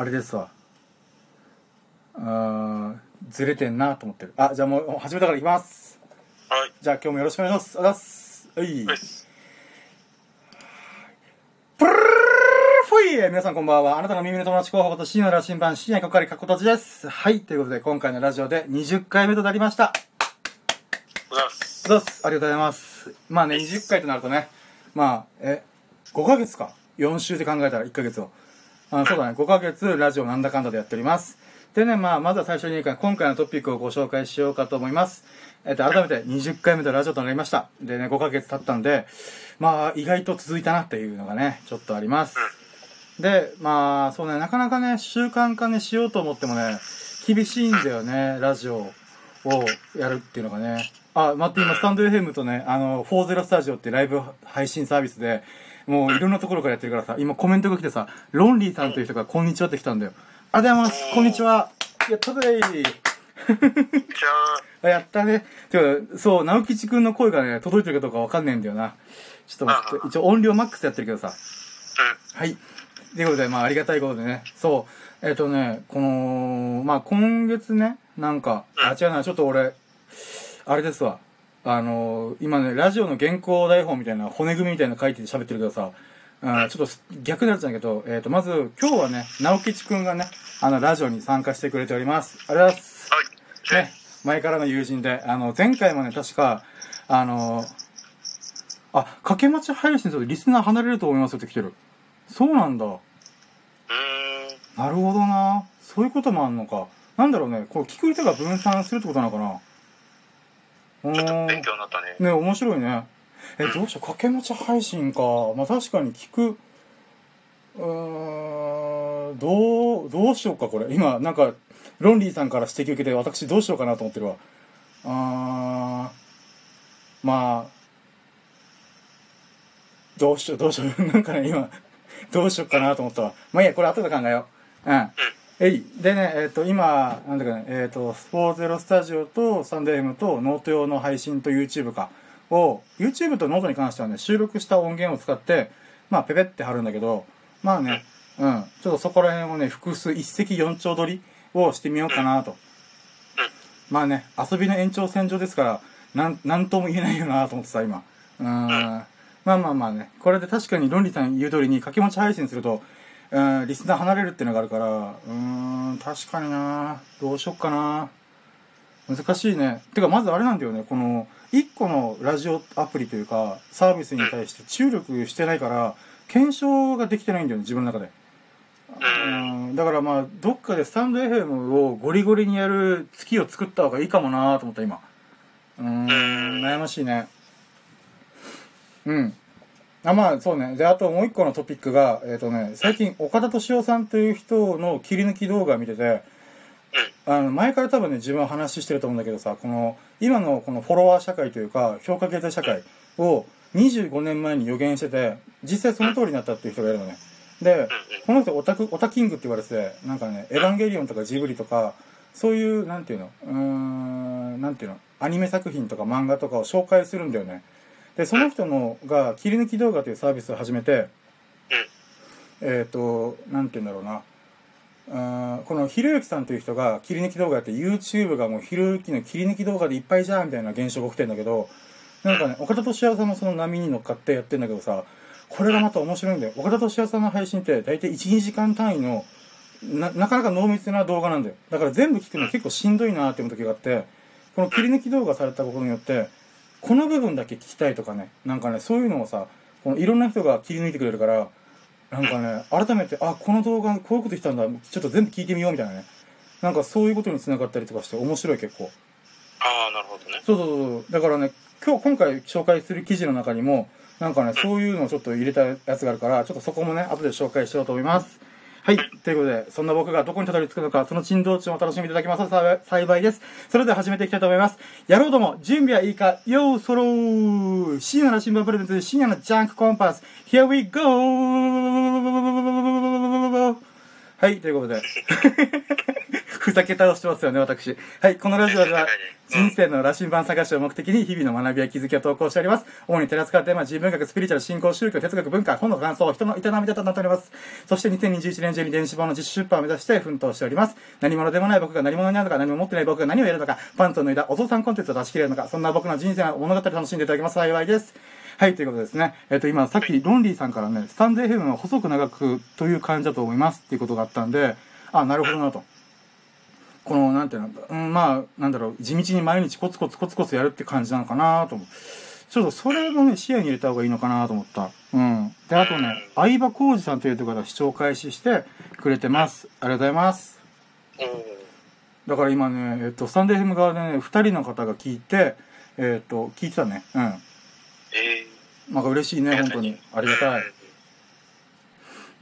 あれですわあーずれてんなと思ってるあじゃあもう始めたからいきますはい。じゃあ今日もよろしくお願いしますあざっすはい。プルルルルルふい皆さんこんばんは。あなたの耳の友達候補こと深夜の羅針盤、深夜かかりかっこたちです。はい。ということで、今回のラジオで20回目となりました。おざいます。どうぞありがとうございます。まあね、20回となるとね、まあ、え、5ヶ月か。4週で考えたら1ヶ月を。あそうだね、5ヶ月ラジオなんだかんだでやっております。でね、まあ、まずは最初に今回のトピックをご紹介しようかと思います。えっと、改めて20回目のラジオとなりました。でね、5ヶ月経ったんで、まあ、意外と続いたなっていうのがね、ちょっとあります。で、まあ、そうね、なかなかね、習慣化ね、しようと思ってもね、厳しいんだよね、ラジオをやるっていうのがね。あ、待って、今、スタンド FM とね、あの、40スタジオってライブ配信サービスで、もういろんなところからやってるからさ、今コメントが来てさ、ロンリーさんという人が、こんにちはって来たんだよ。ありがとうございます、こんにちは。やったぜー。じゃ あやったね。てか、そう、直吉くんの声がね、届いてるかどうかわかんねえんだよな。ちょっと待って、一応音量マックスやってるけどさ。あ、はい。ということで、まあ、ありがたいことでね。そう。えっ、とね、この、まあ、今月ね、なんか、あ、違うな、ちょっと俺、あれですわ。あの今ね、ラジオの原稿台本みたいな、骨組みみたいなの書いて喋ってるけどさ、うん、ちょっと逆になっちゃうんだけど、えっ、と、まず、今日はね、直吉くんがね、あの、ラジオに参加してくれております。ありがとうございます。はい。ね、前からの友人で、あの、前回もね、確か、あの、あ、掛け待ち配信するとリスナー離れると思いますよって来てる。そうなんだ。なるほどな。そういうこともあんのか。なんだろうね、こう聞く人が分散するってことなのかな。うちょっと勉強になったね。ね、面白いね。え、どうしよう、掛け持ち配信か。まあ確かに聞く、うーん、どう、どうしようか、これ。今、なんか、ロンリーさんから指摘受けて、私どうしようかなと思ってるわ。あー、まあ、どうしよう、どうしよう。なんかね、今、どうしようかなと思ったわ。まあいいや、これ後で考えよう。うん。えい。でね、えっ、と、今、なんだかね、えっ、と、スポーゼロスタジオとサンデー M とノート用の配信と YouTube かを、YouTube とノートに関してはね、収録した音源を使って、まあ、ペペって貼るんだけど、まあね、うん、ちょっとそこら辺をね、複数一石四鳥取りをしてみようかなと。まあね、遊びの延長線上ですから、なん、なんとも言えないよなと思ってさ、今。うん。まあまあまあね、これで確かに論理さん言う通りに掛け持ち配信すると、うん、リスナー離れるってのがあるから、うーん、確かになどうしよっかな難しいね。てか、まずあれなんだよね、この、一個のラジオアプリというか、サービスに対して注力してないから、検証ができてないんだよね、自分の中で。うん、だからまあ、どっかでスタンド FM をゴリゴリにやる月を作った方がいいかもなと思った、今。うーん、悩ましいね。うん。あ、まあ、そうね。で、あともう一個のトピックが、えっ、とね、最近、岡田敏夫さんという人の切り抜き動画を見てて、あの、前から多分ね、自分は話してると思うんだけどさ、この、今のこのフォロワー社会というか、評価経済社会を25年前に予言してて、実際その通りになったっていう人がいるのね。で、この人オタク、オタキングって言われてて、なんかね、エヴァンゲリオンとかジブリとか、そういう、なんていうの、うーん、なんていうの、アニメ作品とか漫画とかを紹介するんだよね。で、その人のが、切り抜き動画というサービスを始めて、えっ、と、なんて言うんだろうな。あーこのひろゆきさんという人が切り抜き動画やって YouTube がもうひろゆきの切り抜き動画でいっぱいじゃんみたいな現象が起きてんだけどなんかね岡田敏夫さんもその波に乗っかってやってんだけどさこれがまた面白いんだよ。岡田敏夫さんの配信って大体12時間単位のななかなか濃密な動画なんだよ。だから全部聞くの結構しんどいなって思う時があってこの切り抜き動画されたことによってこの部分だけ聞きたいとかねなんかねそういうのをさこのいろんな人が切り抜いてくれるからなんかね改めてあこの動画こういうこと言ったんだちょっと全部聞いてみようみたいなね。なんかそういうことにつながったりとかして面白い結構。ああ、なるほどね。そうそうそうだからね今日今回紹介する記事の中にもなんかねそういうのをちょっと入れたやつがあるからちょっとそこもね後で紹介しようと思いますはい。ということで、そんな僕がどこにたどり着くのか、その珍道中も楽しみいただけますと幸いです。それでは始めていきたいと思います。やろうども、準備はいいか、ようそろー深夜の新聞プレゼンツ、深夜のジャンクコンパス、Here we go! はい、ということで。ふざけ倒してますよね、私。はい、このラジオでは、うん人生の羅針盤探しを目的に日々の学びや気づきを投稿しております。主に寺塚テーマ、自分学、スピリチュアル、信仰、宗教、哲学、文化、本の感想、人の営みだとなっております。そして2021年中に電子本の実出版を目指して奮闘しております。何者でもない僕が何者になるのか、何も持ってない僕が何をやるのか、パンツを脱いだお父さんコンテンツを出し切れるのか、そんな僕の人生の物語を楽しんでいただけます幸いです。はい、ということですね。えっ、と、今、さっき、ロンリーさんからね、スタンド FM は細く長くという感じだと思いますっていうことがあったんで、あ、なるほどなと。この、なんていうの、うん、まあ、なんだろう、地道に毎日コツコツコツコツやるって感じなのかなと思う。ちょっとそれもね、視野に入れた方がいいのかなと思った。うん。で、あとね、相葉浩二さんという方が視聴開始してくれてます。ありがとうございます。おーだから今ね、えっと、スタンデー FM 側でね、二人の方が聞いて、えっと、聞いてたね。うん。えなんか嬉しいね、ー、本当に。ありがたい。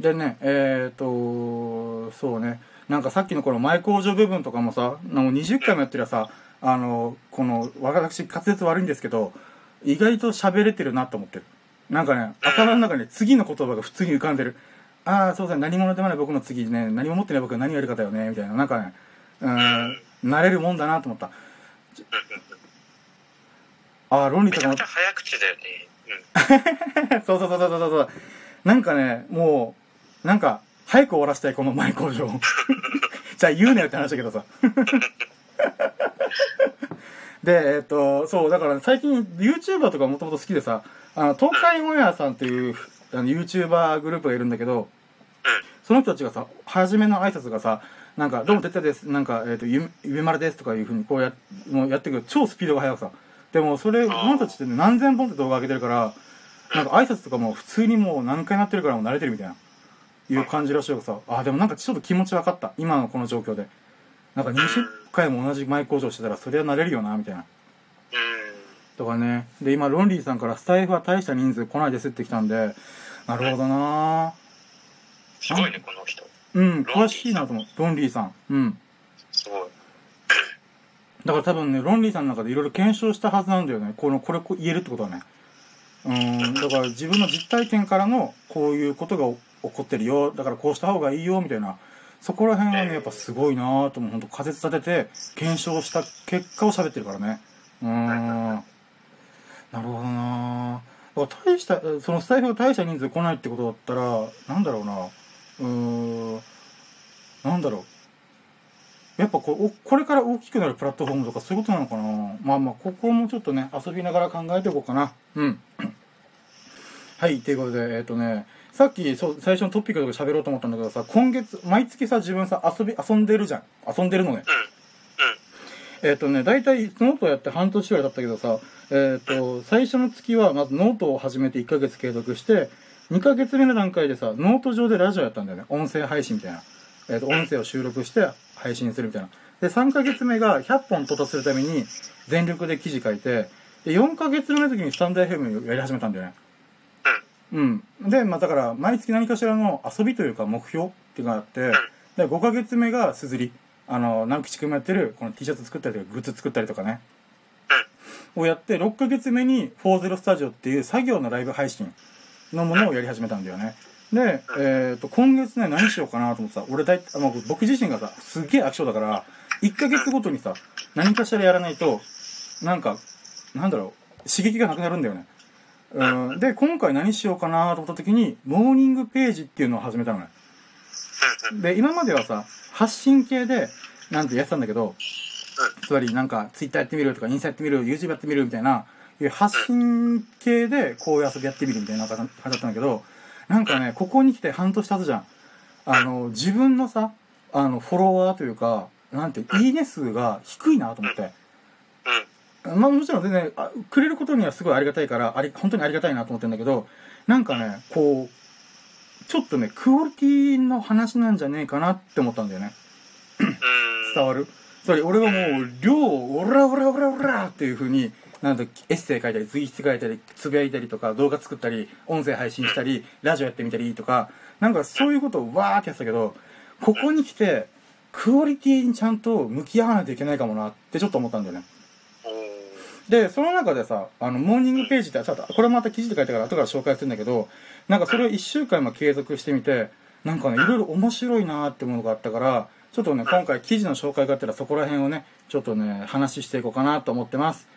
でね、えっ、と、そうね、なんかさっきのこの前工場部分とかもさ、もう20回もやってりゃさ、あの、この、私滑舌悪いんですけど、意外と喋れてるなと思ってる。なんかね、頭の中に次の言葉が普通に浮かんでる。ああ、そうですね、何者でもない僕の次ね、何も持ってない僕が何をやるかだよね、みたいな。なんかね、うーん、慣れるもんだなと思った。ああ、論理とかもめちゃくちゃ早口だよね。うん。そ うそうそうそうそうそう。なんかね、もう、なんか、早く終わらせたい、この前工場。じゃあ言うなよって話だけどさ。で、えっ、と、そう、だから最近 YouTuber とかもともと好きでさ、あの、東海オンエアさんっていうあの YouTuber グループがいるんだけど、その人たちがさ、初めの挨拶がさ、なんか、どうも、てってです、なんか、えっ、と、ゆ、ゆめまるですとかいうふうにこうや、もうやってくる、超スピードが速くさ。でも、それ、この人たちってね、何千本って動画上げてるから、なんか挨拶とかも普通にもう何回なってるからもう慣れてるみたいな、いう感じらしいからさ、あ、でもなんかちょっと気持ち分かった。今のこの状況で。なんか20回も同じ前工場してたら、それは慣れるよな、みたいな。うん。とかね。で、今、ロンリーさんからスタイフは大した人数来ないですって来たんで、なるほどなすごいね、この人。うん、詳しいなと思う。ロンリーさん。うん。すごい。だから多分ね、ロンリーさんの中でいろいろ検証したはずなんだよね。この、これ言えるってことはね。うん、だから自分の実体験からのこういうことが起こってるよ。だからこうした方がいいよ、みたいな。そこら辺はね、やっぱすごいなぁと思う。本当仮説立てて、検証した結果を喋ってるからね。うーん。なるほどなぁ。だから大した、そのスタイフが大した人数来ないってことだったら、なんだろうなうーん。なんだろう。やっぱこれから大きくなるプラットフォームとかそういうことなのかなまあまあ、ここもちょっとね、遊びながら考えていこうかな。うん。はい、ということで、えっ、とね、さっきそう最初のトピックとか喋ろうと思ったんだけどさ、今月、毎月さ、自分さ、遊び、遊んでるじゃん。遊んでるのね。えっ、とね、大体ノートやって半年ぐらいだったけどさ、えっ、と、最初の月はまずノートを始めて1ヶ月継続して、2ヶ月目の段階でさ、ノート上でラジオやったんだよね。音声配信みたいな。えっ、と、音声を収録して配信するみたいな。で、3ヶ月目が100本到達するために全力で記事書いて、で、4ヶ月目の時にスタンド FM をやり始めたんだよね。うん。で、まあだから、毎月何かしらの遊びというか目標っていうのがあって、で、5ヶ月目がすずり。あの、南吉くんもやってる、この T シャツ作ったりとか、グッズ作ったりとかね。をやって、6ヶ月目に40スタジオっていう作業のライブ配信のものをやり始めたんだよね。で、えっ、と、今月ね、何しようかなと思ってさ、俺大体、あまあ僕自身がさ、すっげえ飽き性だから、1ヶ月ごとにさ、何かしらやらないと、なんか、なんだろう、刺激がなくなるんだよね。うん、で、今回何しようかなと思った時に、モーニングページっていうのを始めたのね。で、今まではさ、発信系で、なんてやってたんだけど、つまりなんか、ツイッターやってみるとか、インスタやってみる、YouTube やってみるみたいな、いう発信系でこういう遊びやってみるみたいな感じだったんだけど、なんかね、ここに来て半年経つじゃん。あの、自分のさ、あの、フォロワーというか、なんて、いいね数が低いなと思って。まあもちろん全然、あくれることにはすごいありがたいから、あり、本当にありがたいなと思ってるんだけど、なんかね、こう、ちょっとね、クオリティの話なんじゃねえかなって思ったんだよね。伝わる？つまり俺がもう、量をオラオラオラオラっていう風に、なんだエッセイ書いたり、ツイート書いたり、つぶやいたりとか、動画作ったり、音声配信したり、ラジオやってみたりとか、なんかそういうことをわーってやってたけど、ここに来て、クオリティにちゃんと向き合わないといけないかもなってちょっと思ったんだよね。で、その中でさ、あの、モーニングページって、ちょっと、これまた記事で書いたから後から紹介するんだけど、なんかそれを1週間も継続してみて、なんかね、いろいろ面白いなーってものがあったから、ちょっとね、今回記事の紹介があったらそこら辺をね、ちょっとね、話していこうかなと思ってます。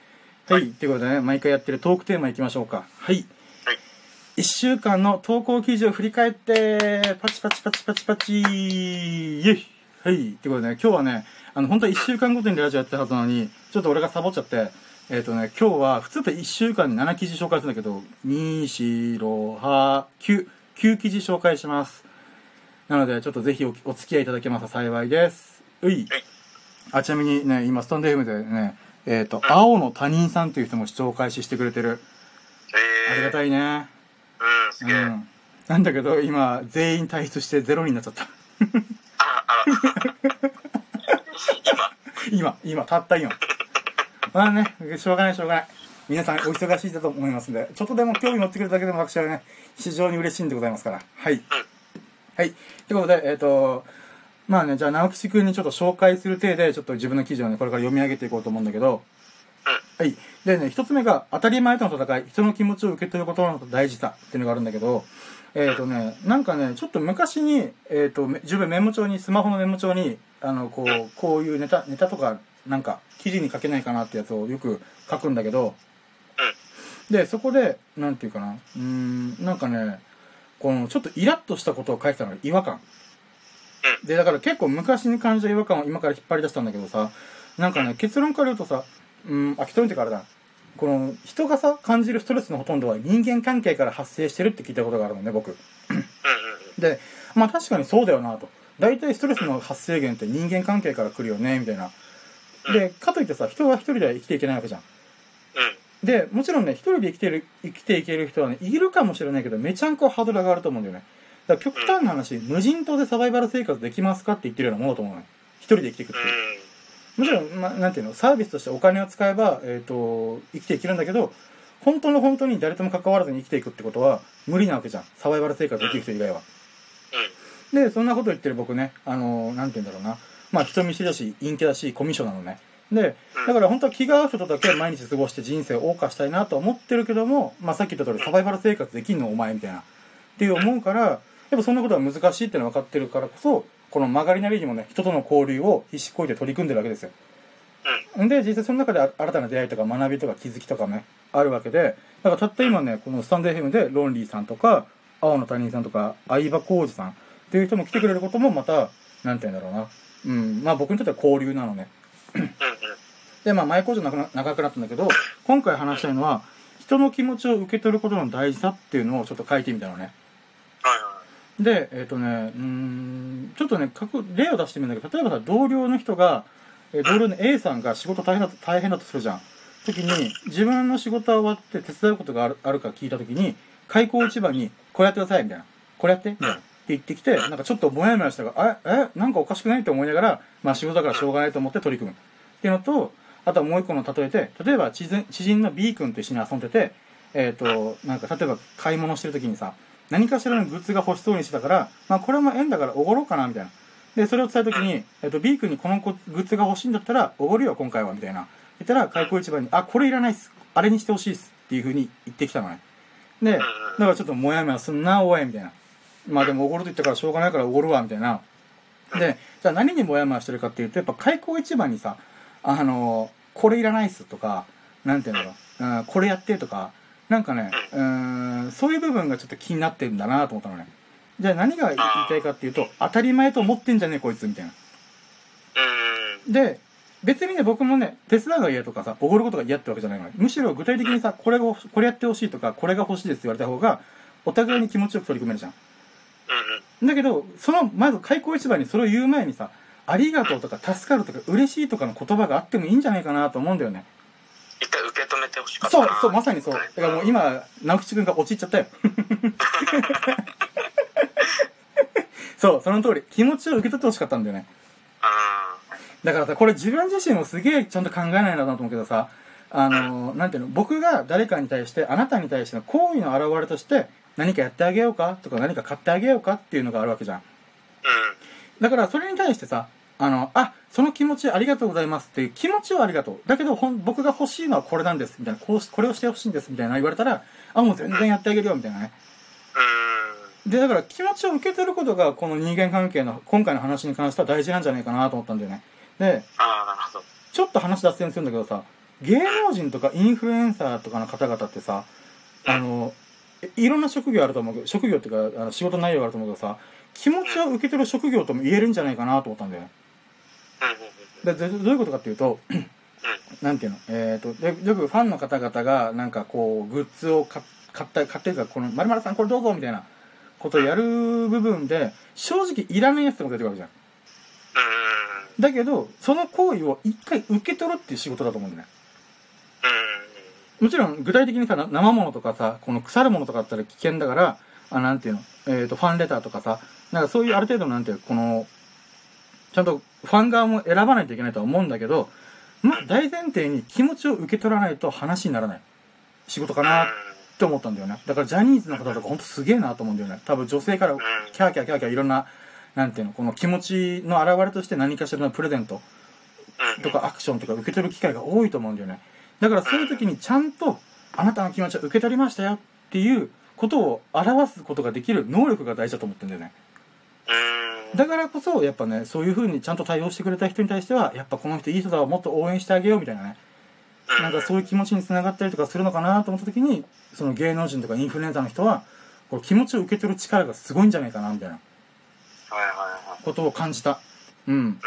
はい。ということでね、毎回やってるトークテーマいきましょうか。はい。はい。1週間の投稿記事を振り返って、パチパチパチパチパチイェイはい。ということでね、今日はね、あの、本当は1週間ごとにラジオやってたはずなのに、ちょっと俺がサボっちゃって、えっ、とね、今日は、普通って1週間に7記事紹介するんだけど、2、4、6、8、9、9記事紹介します。なので、ちょっとぜひおお付き合いいただけますと幸いです。ういはい。あ、ちなみにね、今、スタンド FM でね、えっ、と、青の他人さんという人も視聴開始してくれてる。えー、ありがたいね。うん、すげえ。うん。なんだけど、今、全員退出してゼロになっちゃった。あ、あら。今。今、今、たった今。まあね、しょうがないしょうがない。皆さんお忙しいだと思いますんで、ちょっとでも興味持ってくれるだけでも私はね、非常に嬉しいんでございますから。はい。はい。ということで、えっ、と、まあね、じゃあ、直吉くんにちょっと紹介する体で、ちょっと自分の記事をね、これから読み上げていこうと思うんだけど、はい。でね、一つ目が、当たり前との戦い、人の気持ちを受け取ることの大事さっていうのがあるんだけど、えっ、とね、なんかね、ちょっと昔に、えっ、と、自分メモ帳に、スマホのメモ帳に、あの、こう、こういうネタ、ネタとか、なんか、記事に書けないかなってやつをよく書くんだけど、で、そこで、なんていうかな、うーん、なんかね、この、ちょっとイラッとしたことを書いてたの違和感。で、だから結構昔に感じた違和感を今から引っ張り出したんだけどさ、なんかね、結論から言うとさ、うん、あ、結論ってからだ。この、人がさ、感じるストレスのほとんどは人間関係から発生してるって聞いたことがあるのね、僕。うんうんで、まあ確かにそうだよなと。大体ストレスの発生源って人間関係から来るよね、みたいな。で、かといってさ、人は一人では生きていけないわけじゃん。で、もちろんね、一人で生きてる、生きていける人はね、いるかもしれないけど、めちゃんこハードルが上がると思うんだよね。だから極端な話、無人島でサバイバル生活できますかって言ってるようなものだと思うのよ。一人で生きていくっていう。もちろん、まあ、なんていうの、サービスとしてお金を使えば、えっ、と、生きていけるんだけど、本当の本当に誰とも関わらずに生きていくってことは、無理なわけじゃん。サバイバル生活できる人以外は。で、そんなこと言ってる僕ね、あの、なんて言うんだろうな。まあ、人見知りだし、陰キャだし、コミュ障なのね。で、だから本当は気が合う人とだけ毎日過ごして人生を謳歌したいなと思ってるけども、まあ、さっき言った通りサバイバル生活できんのお前みたいな。っていう思うから、やっぱそんなことは難しいっていうのは分かってるからこそ、この曲がりなりにもね、人との交流を必死こいて取り組んでるわけですよ。んで、実際その中であ新たな出会いとか学びとか気づきとかね、あるわけで、だからたった今ね、このスタンド FM でロンリーさんとか、青の他人さんとか、相葉浩二さんっていう人も来てくれることもまた、なんて言うんだろうな。うん、まあ僕にとっては交流なのね。で、まあ前工場長くな長くなったんだけど、今回話したいのは、人の気持ちを受け取ることの大事さっていうのをちょっと書いてみたのね。はいはで、えっ、とね、うーん、ちょっとね、例を出してみるんだけど、例えばさ、同僚の人が、えー同僚の A さんが仕事大変だと、大変だとするじゃん。時に、自分の仕事が終わって手伝うことがあるあるか聞いた時に、開口一番に、これやってください、みたいな。これやって、みたいな。って言ってきて、なんかちょっとぼやもやしたから、え、え、なんかおかしくないって思いながら、まあ仕事だからしょうがないと思って取り組む。っていうのと、あとはもう一個の例えて、例えば知人知人の B 君と一緒に遊んでて、えっ、と、なんか例えば買い物してる時にさ、何かしらのグッズが欲しそうにしてたから、まあこれも縁だからおごろうかな、みたいな。で、それを伝えた時に、えっ、と、B 君にこのグッズが欲しいんだったら、おごるよ、今回は、みたいな。言ったら、開口一番に、あ、これいらないっす。あれにしてほしいっす。っていう風に言ってきたのね。で、だからちょっともやもやすんな、おい、みたいな。まあでもおごると言ったからしょうがないからおごるわ、みたいな。で、じゃあ何にもやもやしてるかっていうと、やっぱ開口一番にさ、あの、これいらないっすとか、なんていうんだろう、うん、これやってとか、なんかね、うーん、そういう部分がちょっと気になってるんだなと思ったのね。じゃあ何が言いたいかっていうと、当たり前と思ってんじゃねえこいつ、みたいな。うん。で、別にね、僕もね、手伝うが嫌とかさ、おごることが嫌ってわけじゃないのよ。むしろ具体的にさ、これを、これやってほしいとか、これが欲しいですって言われた方が、お互いに気持ちよく取り組めるじゃん。うん。だけど、その、まず開口一番にそれを言う前にさ、ありがとうとか助かるとか嬉しいとかの言葉があってもいいんじゃないかなと思うんだよね。一回受け止めてほしかったな。そう、そう、まさにそう。だからもう今、直吉くんが陥っちゃったよ。そう、その通り。気持ちを受け取ってほしかったんだよね。あだからさ、これ自分自身もすげえちゃんと考えないなと思うけどさ、あのー、なんていうの、僕が誰かに対して、あなたに対しての行為の表れとして、何かやってあげようか？とか何か買ってあげようか？っていうのがあるわけじゃん。ーうん。だからそれに対してさ、あの、あ、その気持ちありがとうございますっていう気持ちはありがとう。だけどほん、僕が欲しいのはこれなんです、みたいな、こうし、これをしてほしいんです、みたいな言われたら、あ、もう全然やってあげるよ、みたいなね。うん。で、だから気持ちを受け取ることが、この人間関係の今回の話に関しては大事なんじゃないかなと思ったんだよね。で、ああ、なるほど。ちょっと話脱線するんだけどさ、芸能人とかインフルエンサーとかの方々ってさ、あの、いろんな職業あると思うけど、職業っていうか、あの仕事内容があると思うけどさ、気持ちを受け取る職業とも言えるんじゃないかなと思ったんだよ。ででどういうことかっていうと、なんていうの？えっ、と、でよくファンの方々が、なんかこう、グッズを買買った、買ってるから、この、まるさんこれどうぞみたいなことをやる部分で、正直いらないやつとか出てくるわけじゃん。だけど、その行為を一回受け取るっていう仕事だと思うんだよね。もちろん、具体的にさ、生物とかさ、この腐るものとかだったら危険だから、あ、なんていうの、えっ、と、ファンレターとかさ、なんかそういうある程度のなんていう、この、ちゃんとファン側も選ばないといけないとは思うんだけど、まあ、大前提に気持ちを受け取らないと話にならない仕事かなって思ったんだよね。だからジャニーズの方とかほんとすげえなと思うんだよね。多分女性からキャーキャーキャーキャーいろんな、なんていうの、この気持ちの表れとして何かしらのプレゼント。とかアクションとか受け取る機会が多いと思うんだよね。だからそういう時にちゃんと、あなたの気持ちを受け取りましたよっていうことを表すことができる能力が大事だと思ってんだよね。うん。だからこそ、やっぱね、そういう風にちゃんと対応してくれた人に対しては、やっぱこの人いい人だわ、もっと応援してあげようみたいなね。なんかそういう気持ちにつながったりとかするのかなと思った時に、その芸能人とかインフルエンサーの人は、こう気持ちを受け取る力がすごいんじゃないかなみたいな。ことを感じた。うん。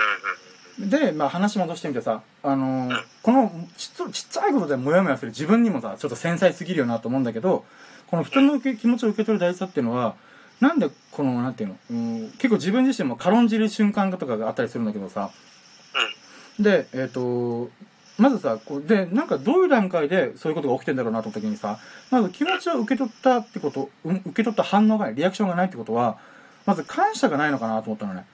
で、まあ話戻してみてさ、あのーこのちっちゃちっちゃいことでモヤモヤする自分にもさ、ちょっと繊細すぎるよなと思うんだけど、この人の受け気持ちを受け取る大事さっていうのは、なんでこの、なんていうの、うん、結構自分自身も軽んじる瞬間とかがあったりするんだけどさ、で、えっ、と、まずさ、こうで、なんかどういう段階でそういうことが起きてんだろうなと思った時にさ、まず気持ちを受け取ったってこと、うん受け取った反応がない、リアクションがないってことは、まず感謝がないのかなと思ったのね。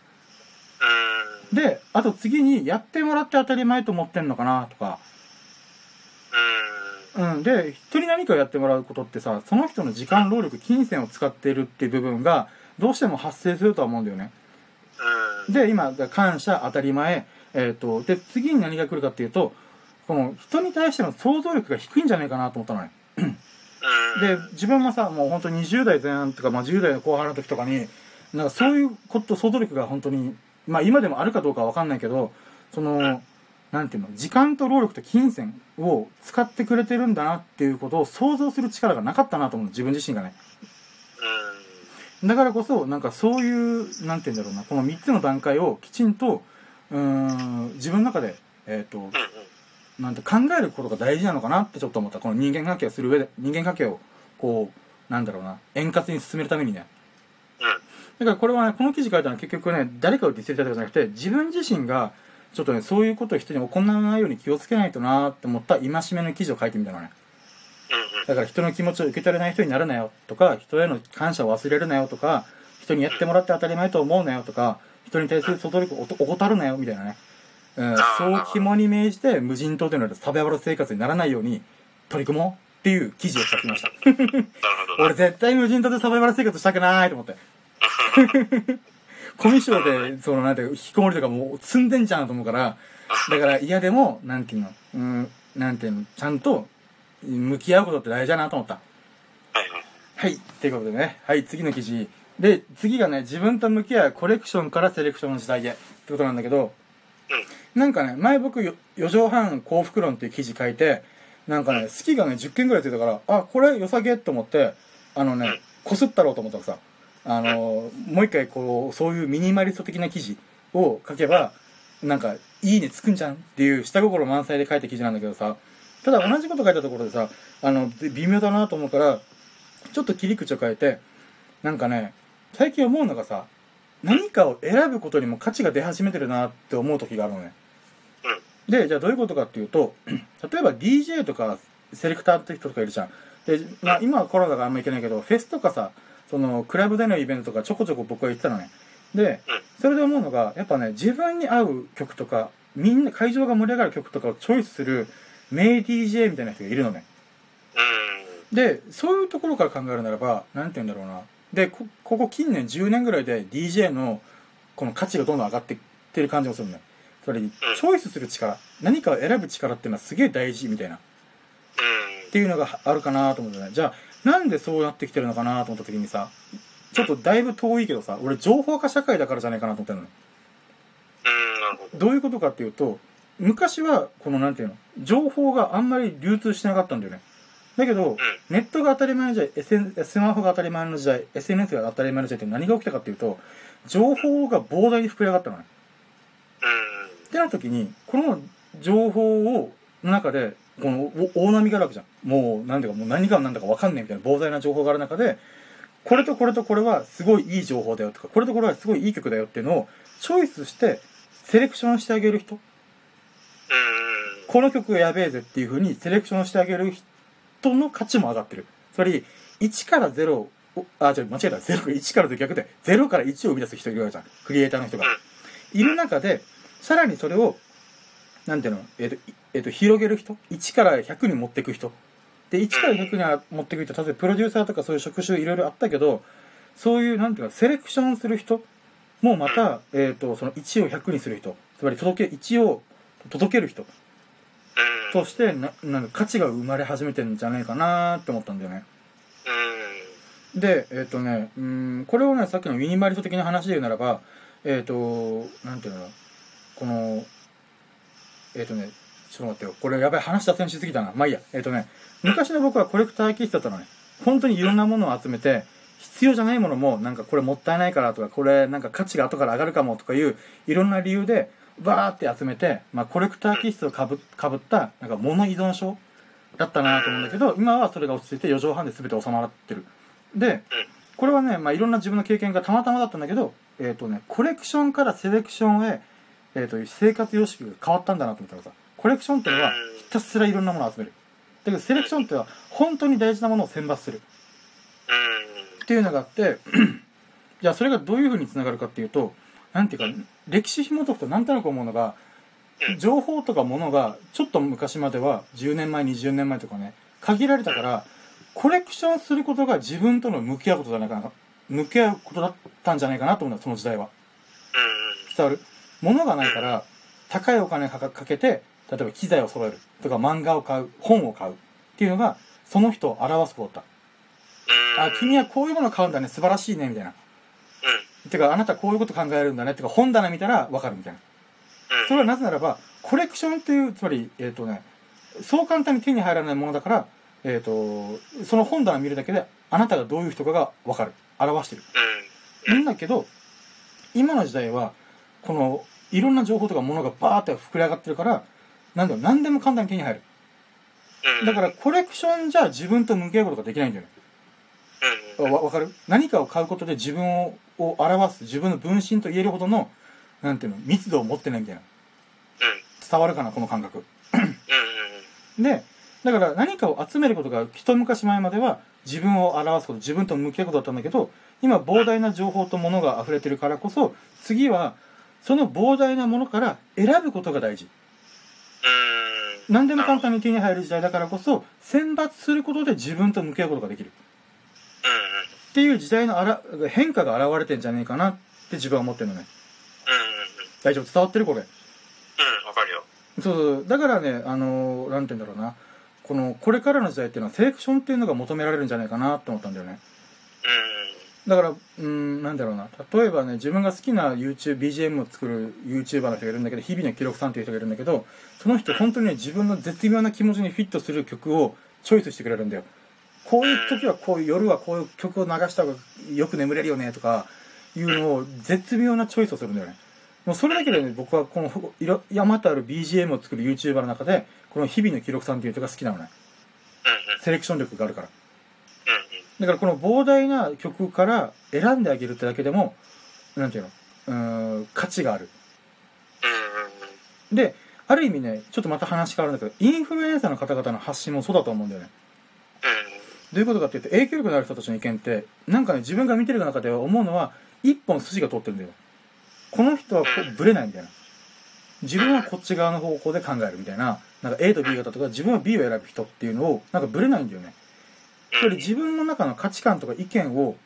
うん。で、あと次にやってもらって当たり前と思ってんのかなとか、うん。うん。で、人に何かをやってもらうことってさ、その人の時間、労力、金銭を使っているっていう部分が、どうしても発生するとは思うんだよね。うん。で、今、感謝、当たり前、えっ、と、で、次に何が来るかっていうと、この人に対しての想像力が低いんじゃないかなと思ったのね。うん。で、自分もさ、もう本当に20代前半とか、まあ10代の後半の時とかに、なんかそういうこと、想像力が本当に、まあ今でもあるかどうかわかんないけど、その、なんていうの、時間と労力と金銭を使ってくれてるんだなっていうことを想像する力がなかったなと思う、自分自身がね。だからこそ、なんかそういう、なんて言うんだろうな、この3つの段階をきちんと、うん、自分の中で、えっ、と、なんて考えることが大事なのかなってちょっと思った。この人間関係をする上で、人間関係を、こう、なんだろうな、円滑に進めるためにね。うん。だからこれはね、この記事書いたのは結局ね、誰かをディスりたいとかじゃなくて、自分自身が、ちょっとね、そういうことを人に行わないように気をつけないとなーって思った戒めの記事を書いてみたのね。うん。だから人の気持ちを受け取れない人になるなよとか、人への感謝を忘れるなよとか、人にやってもらって当たり前と思うなよとか、人に対する外力をお怠るなよみたいなね。うん、そう肝に銘じて無人島というのはサバイバル生活にならないように取り組もうっていう記事を書きました。俺絶対無人島でサバイバル生活したくないと思って。コミュ障で、そのなんて、引きこもりとかもう積んでんじゃんと思うから、だから嫌でも、なんていうの、うん、なんていうの、ちゃんと向き合うことって大事だなと思った。はいはい。はい。ということでね。はい、次の記事。で、次がね、自分と向き合うコレクションからセレクションの時代へ。ってことなんだけど、なんかね、前僕、よ4畳半幸福論っていう記事書いて、なんかね、好きがね、10件ぐらいついたから、あ、これ良さげと思って、あのね、こすったろうと思ったらさ、あの、もう一回こう、そういうミニマリスト的な記事を書けば、なんか、いいねつくんじゃんっていう下心満載で書いた記事なんだけどさ、ただ同じこと書いたところでさ、あの、微妙だなと思うから、ちょっと切り口を変えて、なんかね、最近思うのがさ、何かを選ぶことにも価値が出始めてるなって思う時があるのね。で、じゃあどういうことかっていうと、例えば DJ とかセレクターって人とかいるじゃん。で、まあ今はコロナだからあんま行けないけど、フェスとかさ、そのクラブでのイベントとかちょこちょこ僕は行ってたのね。で、それで思うのが、やっぱね、自分に合う曲とか、みんな会場が盛り上がる曲とかをチョイスする名 DJ みたいな人がいるのね。うん。で、そういうところから考えるならば、なんて言うんだろうな。で、こ、ここ近年10年ぐらいで DJ のこの価値がどんどん上がってってる感じもするのね。それに、チョイスする力、何かを選ぶ力っていうのはすげえ大事みたいな。っていうのがあるかなと思うんだよね。じゃあ、なんでそうなってきてるのかなと思った時にさ、ちょっとだいぶ遠いけどさ、俺情報化社会だからじゃないかなと思ってるのど。どういうことかっていうと、昔は、このなんていうの、情報があんまり流通してなかったんだよね。だけど、ネットが当たり前の時代、SN、スマホが当たり前の時代、SNS が当たり前の時代って何が起きたかっていうと、情報が膨大に膨れ上がったのね。うん。ってなった時に、この情報を、の中で、このお大波があるわけじゃん。もう、なんていうか、もう何が何だか分かんねえみたいな膨大な情報がある中で、これとこれとこれはすごいいい情報だよとか、これとこれはすごいいい曲だよっていうのを、チョイスして、セレクションしてあげる人。うん。この曲やべえぜっていう風にセレクションしてあげる人の価値も上がってる。つまり、1から0を、あ、違う、間違えた。0から1からと逆で、0から1を生み出す人いるわけじゃん。クリエイターの人が。いる中で、さらにそれを、なんていうの、えっ、と、いえっ、と、広げる人 ?1 から100に持っていく人。で、1から100には持っていく人、例えばプロデューサーとかそういう職種いろいろあったけど、そういう、なんていうか、セレクションする人もまた、えっ、と、その1を100にする人。つまり、届け、1を届ける人。うん。としてななんか価値が生まれ始めてるんじゃないかなって思ったんだよねうん。でえっ、とねうんこれをねさっきのミニマリスト的な話で言うならばえっ、となんていうの？このえっ、とねちょっと待ってよ。これやばい話脱線しすぎたな。まあいいや。えっ、とね昔の僕はコレクター気質だったのね。本当にいろんなものを集めて必要じゃないものもなんかこれもったいないからとかこれなんか価値が後から上がるかもとかいういろんな理由でバーって集めて、まあ、コレクター気質をかぶかぶったなんか物依存症だったなと思うんだけど今はそれが落ち着いて4畳半で全て収まってる。でこれはね、まあ、いろんな自分の経験がたまたまだったんだけど、えっ、とね、コレクションからセレクションへ、えっ、と、生活様式が変わったんだなと思ったらさ、コレクションっていうのはひたすらいろんなものを集める。だけどセレクションっていうのは本当に大事なものを選抜する。うん。っていうのがあって、じゃあそれがどういうふうにつながるかっていうと、なんていうか、歴史紐解くとなんとなく思うのが、情報とかものがちょっと昔までは10年前20年前とかね限られたからコレクションすることが自分との向き合うことじゃないかな向き合うことだったんじゃないかなと思うんだその時代はうん。伝わる物がないから高いお金かかかけて例えば機材を揃えるとか漫画を買う本を買うっていうのがその人を表すことだったうん。あ君はこういうものを買うんだね素晴らしいねみたいなうん。てかあなたこういうこと考えるんだねてか本棚見たらわかるみたいなうん。それはなぜならばコレクションっていうつまりえっ、とねそう簡単に手に入らないものだからえっ、とその本棚見るだけであなたがどういう人かがわかる表してるうん。なんだけど今の時代はこのいろんな情報とかものがバーって膨れ上がってるからなんだろう何でも簡単に手に入るうん。だからコレクションじゃ自分と向き合うことができないんだよねうん。わわかる？何かを買うことで自分をを表す自分の分身と言えるほどのなんていうの密度を持ってないみたいな伝わるかなこの感覚。でだから何かを集めることが一昔前までは自分を表すこと自分と向き合うことだったんだけど今膨大な情報と物が溢れてるからこそ次はその膨大なものから選ぶことが大事うん。何でも簡単に手に入る時代だからこそ選抜することで自分と向き合うことができるうん。っていう時代のあら変化が現れてんじゃねえかなって自分は思ってるのね。大丈夫？伝わってるこれうん。わかるよ。そうそうだからねあのーなんて言うんだろうなこのこれからの時代っていうのはセレクションっていうのが求められるんじゃないかなって思ったんだよねうん。だからうーんなんだろうな。例えばね自分が好きな YouTube BGM を作る YouTuber の人がいるんだけど日々の記録さんっていう人がいるんだけどその人本当にね自分の絶妙な気持ちにフィットする曲をチョイスしてくれるんだよ。こういう時はこういう夜はこういう曲を流した方がよく眠れるよねとかいうのを絶妙なチョイスをするんだよね。もうそれだけでね僕はこのいろ山とある BGM を作る YouTuber の中でこの日々の記録さんっていう人が好きなのね。うん。セレクション力があるから。うん。だからこの膨大な曲から選んであげるってだけでもなんていうの？うーん価値がある。うん。である意味ねちょっとまた話変わるんだけどインフルエンサーの方々の発信もそうだと思うんだよね。どういうことかっていうと影響力のある人たちの意見ってなんかね自分が見てる中では思うのは一本筋が通ってるんだよ。この人はこうブレないみたいな。自分はこっち側の方向で考えるみたいな。なんか A と B 型とか自分は B を選ぶ人っていうのをなんかブレないんだよねつまり自分の中の価値観とか意見を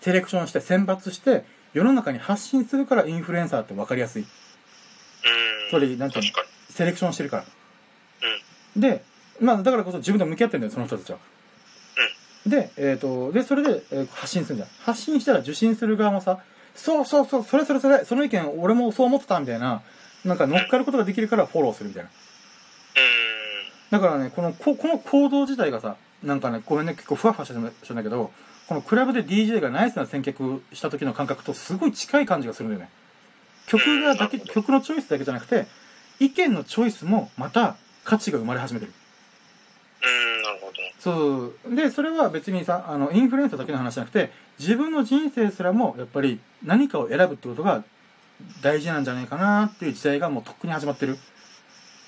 セレクションして選抜して世の中に発信するからインフルエンサーって分かりやすい。うん。それなんていうの？セレクションしてるから。でまあだからこそ自分と向き合ってるんだよその人たちは。で、えっ、と、で、それで、えー発信するんじゃん。発信したら受信する側もさ、そうそうそう、それそれそれ、その意見俺もそう思ってたみたいな、なんか乗っかることができるからフォローするみたいな。だからね、この、ここの行動自体がさ、なんかね、ごめんね、結構ふわふわしてるんだけど、このクラブで DJ がナイスな選曲した時の感覚とすごい近い感じがするんだよね。曲がだけ、曲のチョイスだけじゃなくて、意見のチョイスもまた価値が生まれ始めてる。うん、なるほど。そう。で、それは別にさ、あの、インフルエンサーだけの話じゃなくて、自分の人生すらも、やっぱり何かを選ぶってことが大事なんじゃないかなっていう時代がもうとっくに始まってる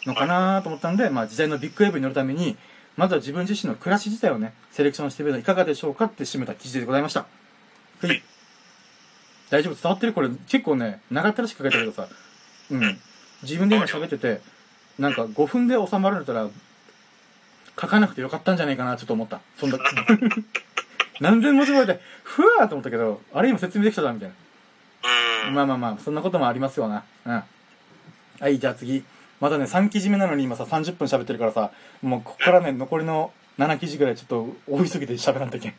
のかなと思ったんで、まあ時代のビッグウェーブに乗るために、まずは自分自身の暮らし自体をね、セレクションしてみるのはいかがでしょうかって締めた記事でございました。はい。大丈夫？伝わってる？これ結構ね、長ったらしく書いてあるけどさ、うん。自分で今喋ってて、なんか5分で収まるんだったら、書かなくてよかったんじゃないかなちょっと思った。そんな、何千文字ぐらいで、ふわーと思ったけど、あれ今説明できたな、みたいな。うん。まあまあまあ、そんなこともありますよな。うん。はい、じゃあ次。またね、3記事目なのに今さ、30分喋ってるからさ、もうここからね、残りの7記事ぐらいちょっと多いすぎて喋らんといけん。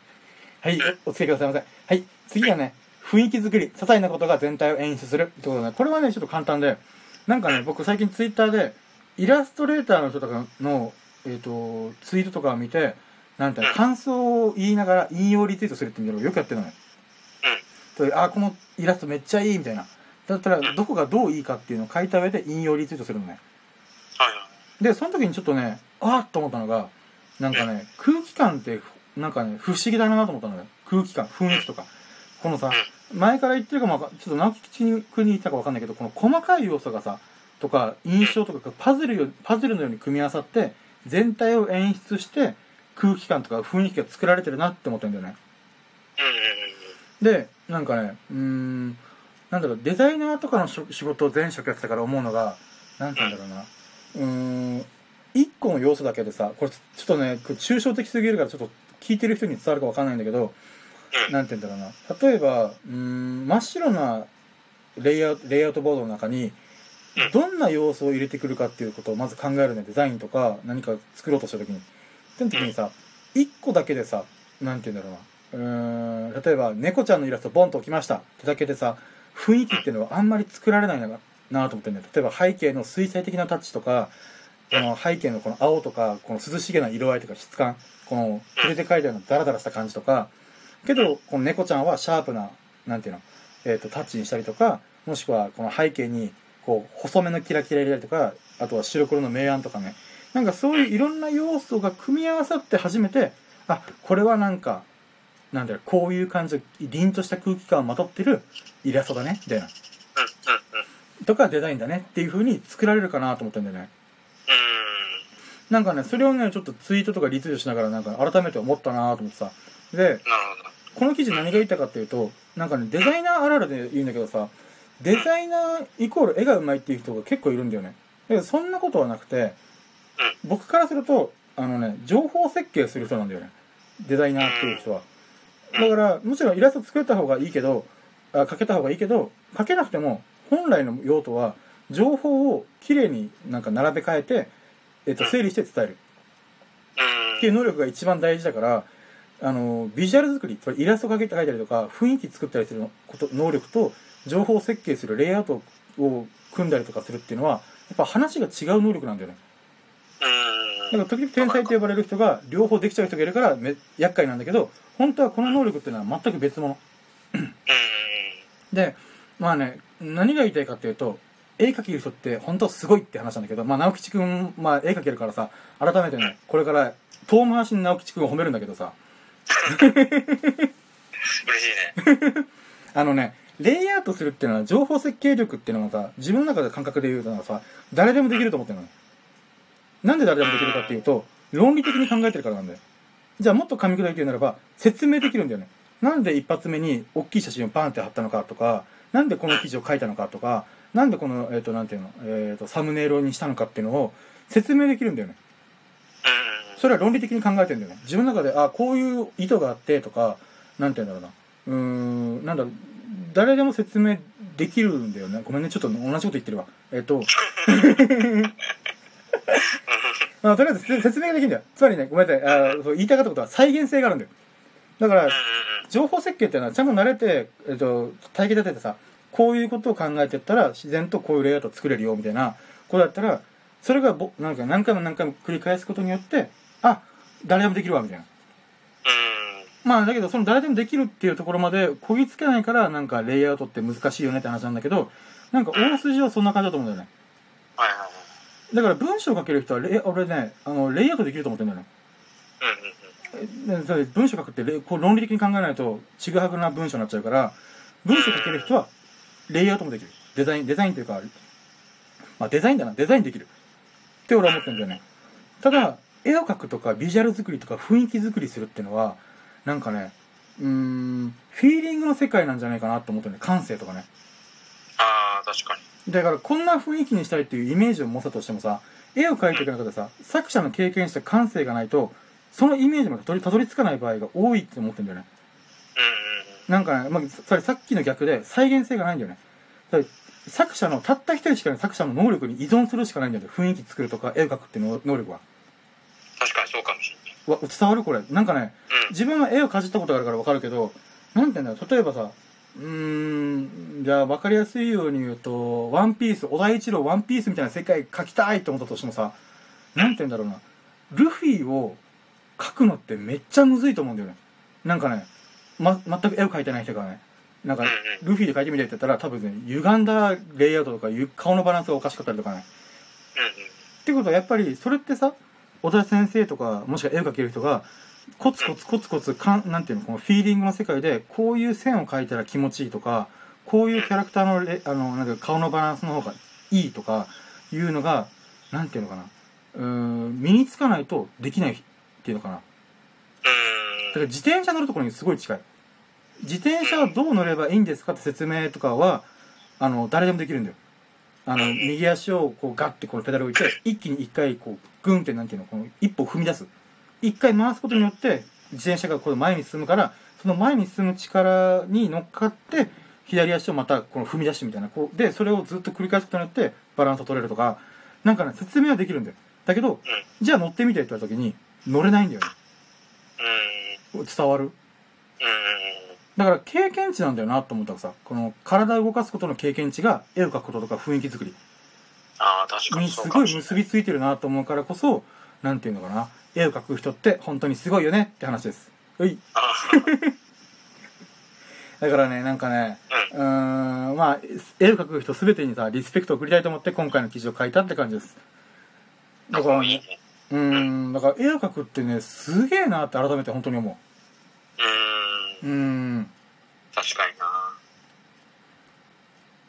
はい、おお付き合いくださいませ。はい、次はね、雰囲気作り、些細なことが全体を演出するってことでね、これはね、ちょっと簡単で、なんかね、僕最近ツイッターで、イラストレーターの人とかの、えっ、と、ツイートとかを見て、なんて感想を言いながら引用リツイートするっていうのをよくやってるのよ。であ、このイラストめっちゃいいみたいな。だったら、どこがどういいかっていうのを書いた上で引用リツイートするのね。で、その時にちょっとね、あーっと思ったのが、なんかね、空気感って、なんかね、不思議だなと思ったのよ。空気感、雰囲気とか。このさ、前から言ってるかもちょっと直木君に言ったかわかんないけど、この細かい要素がさ、とか、印象とかがパズルよ、パズルのように組み合わさって、全体を演出して、空気感とか雰囲気が作られてるなって思ってるんだよね。で、なんかね、うーん、なんだろう、デザイナーとかの仕事を前職やってたから思うのが、なんて言うんだろうな、うーん、一個の要素だけでさ、これちょっとね、抽象的すぎるからちょっと聞いてる人に伝わるかわかんないんだけど、うん。なんて言うんだろうな、例えば、うーん、真っ白なレイアウト、レイアウトボードの中に、どんな要素を入れてくるかっていうことをまず考えるね、デザインとか何か作ろうとした時に。っての時にさ、一個だけでさ、なんて言うんだろうな、うーん、例えば猫ちゃんのイラストボンと置きましたってだけでさ、雰囲気っていうのはあんまり作られないのかなと思ってんだよ。例えば背景の水彩的なタッチとか、この背景のこの青とか、この涼しげな色合いとか質感、この筆で描いたようなダラダラした感じとか、けど、この猫ちゃんはシャープな、なんていうの、えっ、と、タッチにしたりとか、もしくはこの背景に、こう、細めのキラキラ入れたりとか、あとは白黒の明暗とかね。なんかそういういろんな要素が組み合わさって初めて、あ、これはなんか、なんだろう、こういう感じの凛とした空気感をまとってるイラストだね、みたいな。うんうんうん。とかデザインだねっていう風に作られるかなと思ってんだよね。うなんかね、それをね、ちょっとツイートとかリツイートしながらなんか改めて思ったなと思ってさ。で。この記事何が言いたかっていうと、なんかね、デザイナーあるあるで言うんだけどさ、デザイナーイコール絵が上手いっていう人が結構いるんだよね。だけどそんなことはなくて、僕からすると、あのね、情報設計する人なんだよね。デザイナーっていう人は。だから、もちろんイラスト作った方がいいけど、あ描けた方がいいけど、描けなくても、本来の用途は、情報をきれいになんか並べ替えて、えっと、整理して伝える。うん。っていう能力が一番大事だから、あの、ビジュアル作り、つまりイラスト描けて描いたりとか、雰囲気作ったりすること、能力と、情報設計するレイアウトを組んだりとかするっていうのは、やっぱ話が違う能力なんだよね。うん。だから時々天才と呼ばれる人が両方できちゃう人がいるからめ厄介なんだけど、本当はこの能力っていうのは全く別物。うん。で、まあね、何が言いたいかっていうと、絵描ける人って本当すごいって話なんだけど、まあ直吉くん、まあ絵描けるからさ、改めてね、これから遠回しに直吉くんを褒めるんだけどさ、嬉しいね。あのね、レイアウトするっていうのは情報設計力っていうのはさ、自分の中で感覚で言うとさ、誰でもできると思ってるのよ。なんで誰でもできるかっていうと、論理的に考えてるからなんだよ。じゃあもっと噛み砕いて言うならば、説明できるんだよね。なんで一発目に大きい写真をパンって貼ったのかとか、なんでこの記事を書いたのかとか、なんでこの、えっ、と、なんていうの、えっ、と、サムネイルにしたのかっていうのを説明できるんだよね。うん。それは論理的に考えてるんだよね。自分の中で、あ、こういう意図があってとか、なんて言うんだろうな。うーん、なんだろう、誰でも説明できるんだよね。ごめんね、ちょっと同じこと言ってるわ。えっ、と、まあ、とりあえず説説明ができるんだよ。つまりね、ごめんなさい、あそう言いたかったことは再現性があるんだよ。だから情報設計っていうのはちゃんと慣れて、えっと、体系立ててさこういうことを考えてったら自然とこういうレイアウト作れるよみたいなことだったらそれがぼなんか何回も何回も繰り返すことによってあ誰でもできるわみたいな。うん。まあだけどその誰でもできるっていうところまでこぎつけないからなんかレイアウトって難しいよねって話なんだけどなんか大筋はそんな感じだと思うんだよね。はいはいはい。だから文章を書ける人はレイ俺ねあのレイアウトできると思ってんだよね。うん文章書くってレこう論理的に考えないとちぐはぐな文章になっちゃうから文章書ける人はレイアウトもできる。デザインデザインというかまあデザインだな。デザインできるって俺は思ってるんだよね。ただ絵を描くとかビジュアル作りとか雰囲気作りするっていうのはなんかねうーんフィーリングの世界なんじゃないかなと思ってるね感性とかね。ああ、確かに。だからこんな雰囲気にしたいっていうイメージを持ったとしてもさ絵を描いていく中でさ作者の経験した感性がないとそのイメージまでたどり着かない場合が多いって思ってるんだよね。なんかね、まあ、それさっきの逆で再現性がないんだよね。作者のたった一人しかない作者の能力に依存するしかないんだよね。雰囲気作るとか絵を描くっていうの能力は。確かにそうかもしれない。わ伝わるこれ。なんかねうん。自分は絵をかじったことがあるから分かるけどなんて言うんだろう。例えばさうーんじゃあ分かりやすいように言うと「ワンピース小田一郎ワンピースみたいな世界描きたいと思ったとしてもさなんて言うんだろうな。ルフィを描くのってめっちゃむずいと思うんだよね。なんかね、ま、全く絵を描いてない人がねなんかルフィで描いてみてって言ったら多分ね歪んだレイアウトとかゆ顔のバランスがおかしかったりとかね。ってことはやっぱりそれってさ小田先生とかもしくは絵を描ける人がコツコツコツコツかんなんていうのこのフィーリングの世界でこういう線を描いたら気持ちいいとかこういうキャラクターのレあのなんか顔のバランスの方がいいとかいうのがなんていうのかな。うーん身につかないとできないっていうのかな。だから自転車乗るところにすごい近い。自転車はどう乗ればいいんですかって説明とかはあの誰でもできるんだよ。あの右足をこうガッてこのペダルを置いて一気に一回こうグンってなんていうのこの一歩踏み出す。一回回すことによって自転車がこの前に進むからその前に進む力に乗っかって左足をまたこの踏み出してみたいなこうでそれをずっと繰り返すことによってバランスを取れるとかなんかね説明はできるんだよ。だけどじゃあ乗ってみてって言われた時に乗れないんだよねうん。うん。伝わる？うん。だから経験値なんだよなと思ったらさこの体を動かすことの経験値が絵を描くこととか雰囲気作りああ、確かににす。ごい結びついてるなと思うからこそなんていうのかな絵を描く人って本当にすごいよねって話ですういあ だからねなんかねーうーんまあ絵を描く人全てにさリスペクトを送りたいと思って今回の記事を書いたって感じですだからね。うーんだから絵を描くってねすげえなって改めて本当に思うん。ううーん確かにな。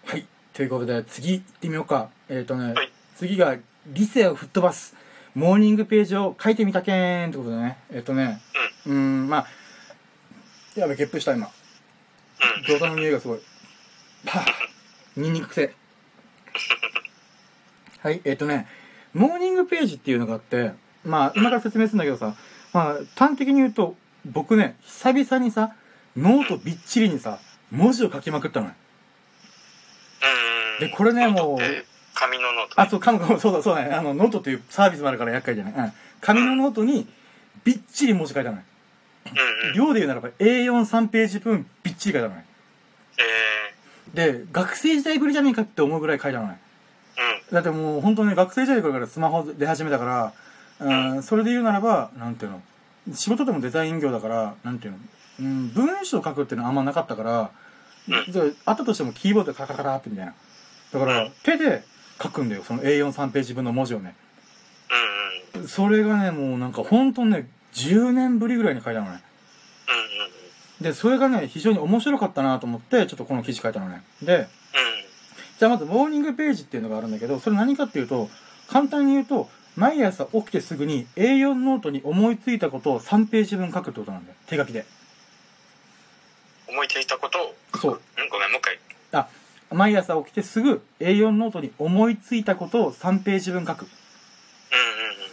はい。ということで、次行ってみようか。えっ、とね、はい次が、理性を吹っ飛ばす、モーニングページを書いてみたけーんってことでね。えっ、とね、うーん、まあ、やべ、ゲップした今。うん。餃子の匂いがすごい。はぁ、ニンニク癖。はい、えっ、とね、モーニングページっていうのがあって、まあ、今から説明するんだけどさ、まあ、端的に言うと、僕ね、久々にさ、ノートびっちりにさ、文字を書きまくったのね。うん。でこれねもう紙のノート。あ、そう、紙の、そうだ、そうだね。あの、ノートっていうサービスもあるから厄介じゃない。うん。紙のノートに、びっちり文字書いたのね。うんうん。量で言うならば A43 ページ分びっちり書いたのね。えで、学生時代ぶりじゃねえかって思うぐらい書いたのね。だってもう本当に学生時代からスマホ出始めたから、うん、それで言うならば、なんていうの、仕事でもデザイン業だから、なんていうの、うん、文章書くっていうのはあんまなかったから、うんじゃああったとしてもキーボードでカタカタってみたいな。だから、手で書くんだよ、その A43 ページ分の文字をね。それがね、もうなんか本当ね、10年ぶりぐらいに書いたのね。で、それがね、非常に面白かったなと思って、ちょっとこの記事書いたのね。で、うん。じゃあまずモーニングページっていうのがあるんだけど、それ何かっていうと、簡単に言うと、毎朝起きてすぐに A4 ノートに思いついたことを3ページ分書くってことなんだよ。手書きで。思いついたことを、そう。うん、ごめん、もう一回。あ、毎朝起きてすぐ A4 ノートに思いついたことを3ページ分書くっうん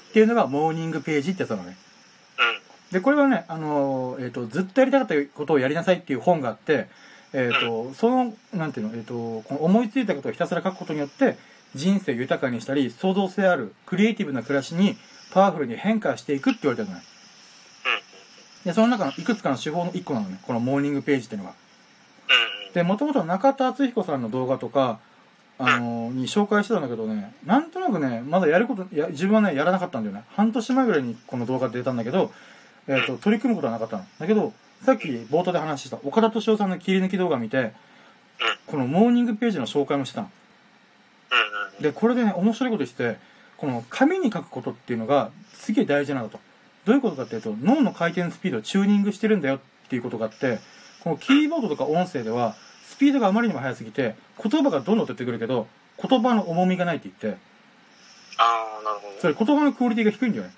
うんていうのがモーニングページってやつなのね。うん。うん。で、これはね、あのーえっ、と、ずっとやりたかったことをやりなさいっていう本があって、えっ、と、その、なんていうの、えっ、と、この思いついたことをひたすら書くことによって、人生を豊かにしたり、創造性ある、クリエイティブな暮らしにパワフルに変化していくって言われてるのね。で、その中のいくつかの手法の一個なのね。このモーニングページっていうのが。うん。で、もともと中田敦彦さんの動画とか、あのーに紹介してたんだけどね、なんとなくね、まだやること、いや、自分はね、やらなかったんだよね。半年前ぐらいにこの動画出たんだけど、えっ、と、取り組むことはなかったの。だけど、さっき冒頭で話した岡田敏夫さんの切り抜き動画見て、このモーニングページの紹介もしてたの。で、これでね、面白いことして、この紙に書くことっていうのが、すげえ大事なんだと。どういうことかっていうと、脳の回転スピードをチューニングしてるんだよっていうことがあって、このキーボードとか音声では、スピードがあまりにも速すぎて、言葉がどんどん出てくるけど、言葉の重みがないって言って、ああ、なるほどね。それ言葉のクオリティが低いんだよね。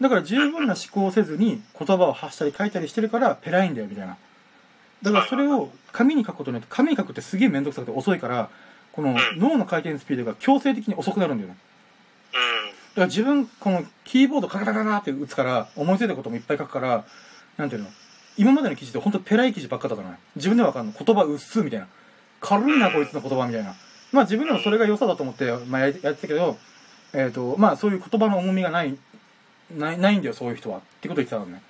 だから十分な思考をせずに言葉を発したり書いたりしてるから、ペライんだよみたいな。だからそれを紙に書くことによって、紙に書くってすげえめんどくさくて遅いから、この脳の回転スピードが強制的に遅くなるんだよね。うん。だから自分、このキーボードカカカカカって打つから、思いついたこともいっぱい書くから、なんていうの今までの記事って本当ペライ記事ばっかだからね。自分ではわかんない。言葉うっすみたいな。軽いな、こいつの言葉みたいな。まあ自分でもそれが良さだと思って、まあややってたけど、えっ、と、まあそういう言葉の重みがない、ない、ないんだよ、そういう人は。ってこと言ってたのね。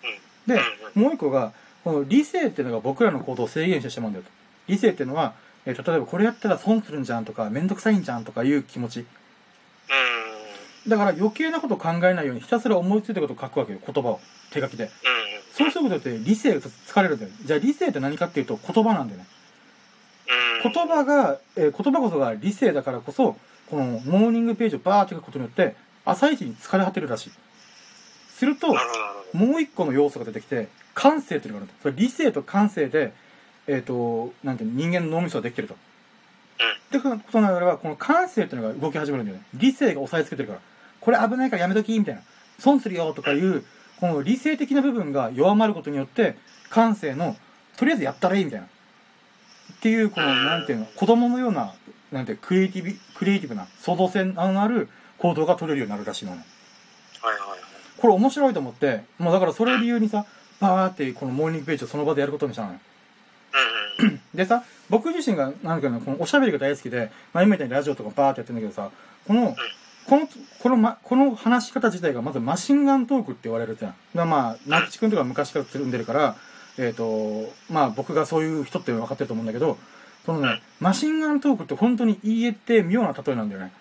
で、もう一個が、この理性っていうのが僕らの行動を制限してしまうんだよと。理性っていうのは、えーと例えばこれやったら損するんじゃんとか、めんどくさいんじゃんとかいう気持ち。うん。だから余計なことを考えないようにひたすら思いついたことを書くわけよ、言葉を。手書きで。うん。そうすることって理性が疲れるんだよ。じゃあ理性って何かっていうと言葉なんだよね。うん。言葉が、えー言葉こそが理性だからこそ、このモーニングページをバーって書くことによって、朝一に疲れ果てるらしい。すると。もう一個の要素が出てきて、感性っていうのがあるんだ。それ理性と感性で、えっ、と、なんていうの人間の脳みそができてると。ってことならば、この感性っていうのが動き始めるんだよね。理性が押さえつけてるから。これ危ないからやめときみたいな。損するよとかいう、この理性的な部分が弱まることによって、感性の、とりあえずやったらいいみたいな。っていう、この、なんていうの、子供のような、なんていう、クリエイティブ、クリエイティブな、創造性のある行動が取れるようになるらしいのね。これ面白いと思って、もうだからそれを理由にさ、バーってこのモーニングページをその場でやることにしたのよ。うんうん。でさ、僕自身が、なんかね、このおしゃべりが大好きで、まあ今みたいにラジオとかバーってやってんだけどさ、この、この、この、ま、この話し方自体がまずマシンガントークって言われるじゃん。まあまあ、ナチ君とか昔からつるんでるから、えっ、と、まあ僕がそういう人って分かってると思うんだけど、そのね、マシンガントークって本当に言えて妙な例えなんだよね。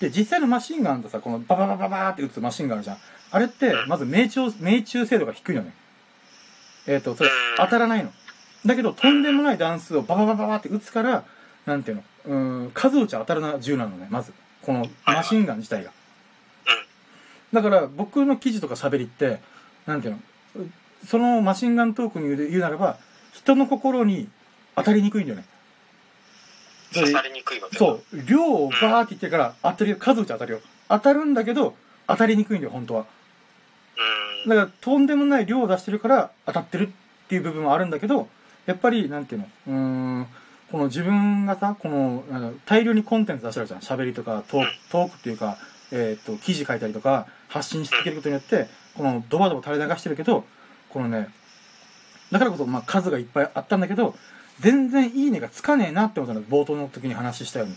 で、実際のマシンガンとさ、このバババババーって撃つマシンガンあるじゃん。あれって、まず命中、命中精度が低いのね。えっ、と、それ、当たらないの。だけど、とんでもない段数をバババババって撃つから、なんていうの、うーん、数打ち当たるな銃なのね、まず。このマシンガン自体が。だから、僕の記事とか喋りって、なんていうの、うそのマシンガントークに言う言うならば、人の心に当たりにくいんだよね。うん。刺さりにくいわけだ。そう。量をバーって言ってるから当たるよ。数打ち当たるよ。当たるんだけど、当たりにくいんだよ、本当は。うん。だから、とんでもない量を出してるから当たってるっていう部分はあるんだけど、やっぱり、なんていうの、うーん、この自分がさ、この、大量にコンテンツ出してるじゃん。喋りとか、トーク、トークっていうか、えっ、と、記事書いたりとか、発信し続けることによって、このドバドバ垂れ流してるけど、このね、だからこそ、まあ、数がいっぱいあったんだけど、全然いいねがつかねえなって思ったの、冒頭の時に話したように。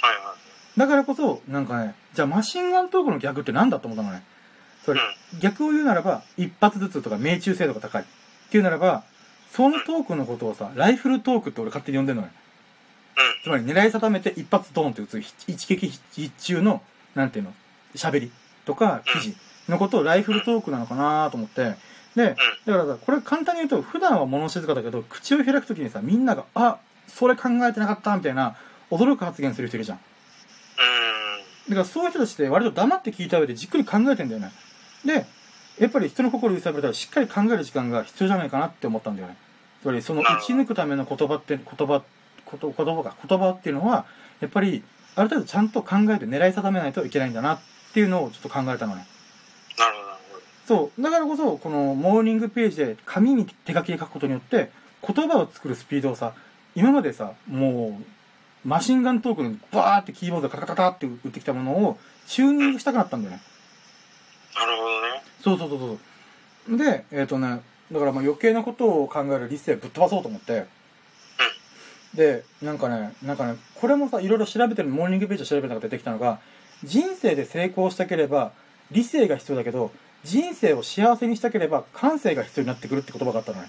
はいはい。だからこそ、なんかね、じゃあマシンガントークの逆って何だと思ったのね。それ、逆を言うならば、一発ずつとか命中精度が高い。っていうならば、そのトークのことをさ、ライフルトークって俺勝手に呼んでるのね。つまり狙い定めて一発ドーンって打つ、一撃一中の、なんていうの、喋りとか記事のことをライフルトークなのかなと思って、で、だからさ、これ簡単に言うと、普段は物静かだけど、口を開くときにさ、みんなが、あ、それ考えてなかったみたいな、驚く発言する人いるじゃん。うん。だからそういう人たちって割と黙って聞いた上でじっくり考えてんだよね。で、やっぱり人の心を揺さぶれたらしっかり考える時間が必要じゃないかなって思ったんだよね。つまりその打ち抜くための言葉って、言葉、こと言葉が、言葉っていうのは、やっぱりある程度ちゃんと考えて狙い定めないといけないんだなっていうのをちょっと考えたのね。そう。だからこそ、このモーニングページで紙に手書きで書くことによって、言葉を作るスピードをさ、今までさ、もう、マシンガントークにバーってキーボードでカタカタって打ってきたものを、チューニングしたくなったんだよね。なるほどね。そうそうそうそう。で、えっ、とね、だからまあ余計なことを考える理性ぶっ飛ばそうと思って、で、なんかね、なんかね、これもさ、いろいろ調べてる、モーニングページを調べたら出てきたのが、人生で成功したければ、理性が必要だけど、人生を幸せにしたければ感性が必要になってくるって言葉があったのね。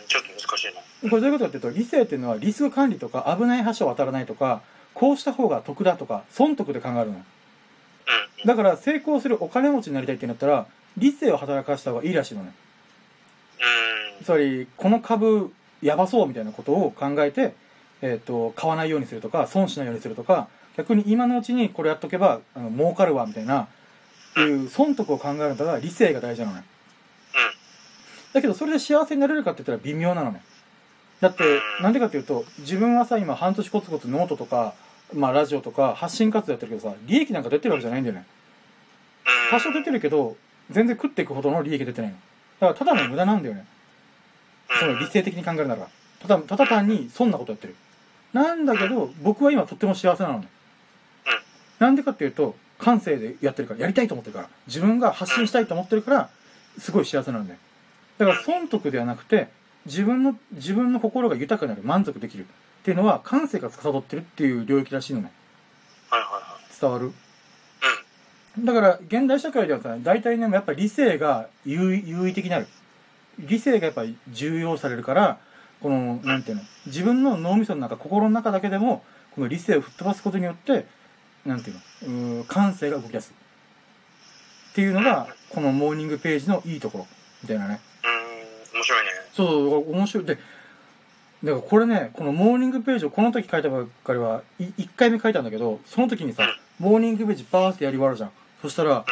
うん、ちょっと難しいな。これどういうことかっていうと、理性っていうのはリスク管理とか危ない橋を渡らないとか、こうした方が得だとか、損得で考えるのよ。うん。だから成功するお金持ちになりたいってなったら、理性を働かせた方がいいらしいのね。うん。つまり、この株やばそうみたいなことを考えて、えっ、と、買わないようにするとか、損しないようにするとか、逆に今のうちにこれやっとけば、あの儲かるわ、みたいな、いう損得を考えるんだから理性が大事なのね。だけど、それで幸せになれるかって言ったら微妙なのね。だって、なんでかっていうと、自分はさ、今半年コツコツノートとか、まあラジオとか発信活動やってるけどさ、利益なんか出てるわけじゃないんだよね。うん。多少出てるけど、全然食っていくほどの利益出てないの。だからただの無駄なんだよね。その理性的に考えるなら。ただ、ただ単にそんなことやってる。なんだけど、僕は今とっても幸せなのね。なんでかっていうと、感性でやってるから、やりたいと思ってるから、自分が発信したいと思ってるから、すごい幸せなんだよ。だから損得ではなくて、自分の、自分の心が豊かになる、満足できるっていうのは、感性が司ってるっていう領域らしいのね。はいはいはい。伝わる？だから、現代社会ではさ、大体ね、やっぱり理性が優位優位的になる。理性がやっぱり重要されるから、この、なんていうの、自分の脳みその中、心の中だけでも、この理性を吹っ飛ばすことによって、なんていうの、うー感性が動き出す。っていうのが、このモーニングページのいいところ、みたいなね。うん。面白いね。そう、面白い。で、だからこれね、このモーニングページをこの時書いたばっかりは、い1回目書いたんだけど、その時にさ、モーニングページバーってやり終わるじゃん。そしたら、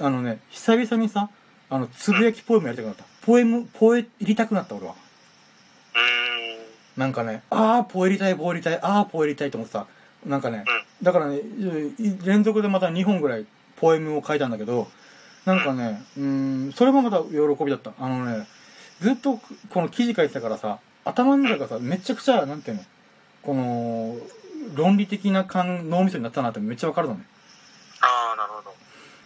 あのね、久々にさ、あの、つぶやきポエムやりたくなった。ポエム、ポエ入りたくなった俺は。うん。なんかね、あー、ポエりたい、ポエりたい、あー、ポエりたいと思ってさ、なんかね、だからね、い連続でまた2本ぐらいポエムを書いたんだけど、なんかね、うーん、それもまた喜びだった。あのね、ずっとこの記事書いてたからさ、頭の中がさ、めちゃくちゃ、なんていうの、この、論理的な感脳みそになったなってめっちゃわかるのね。ああ、なるほど。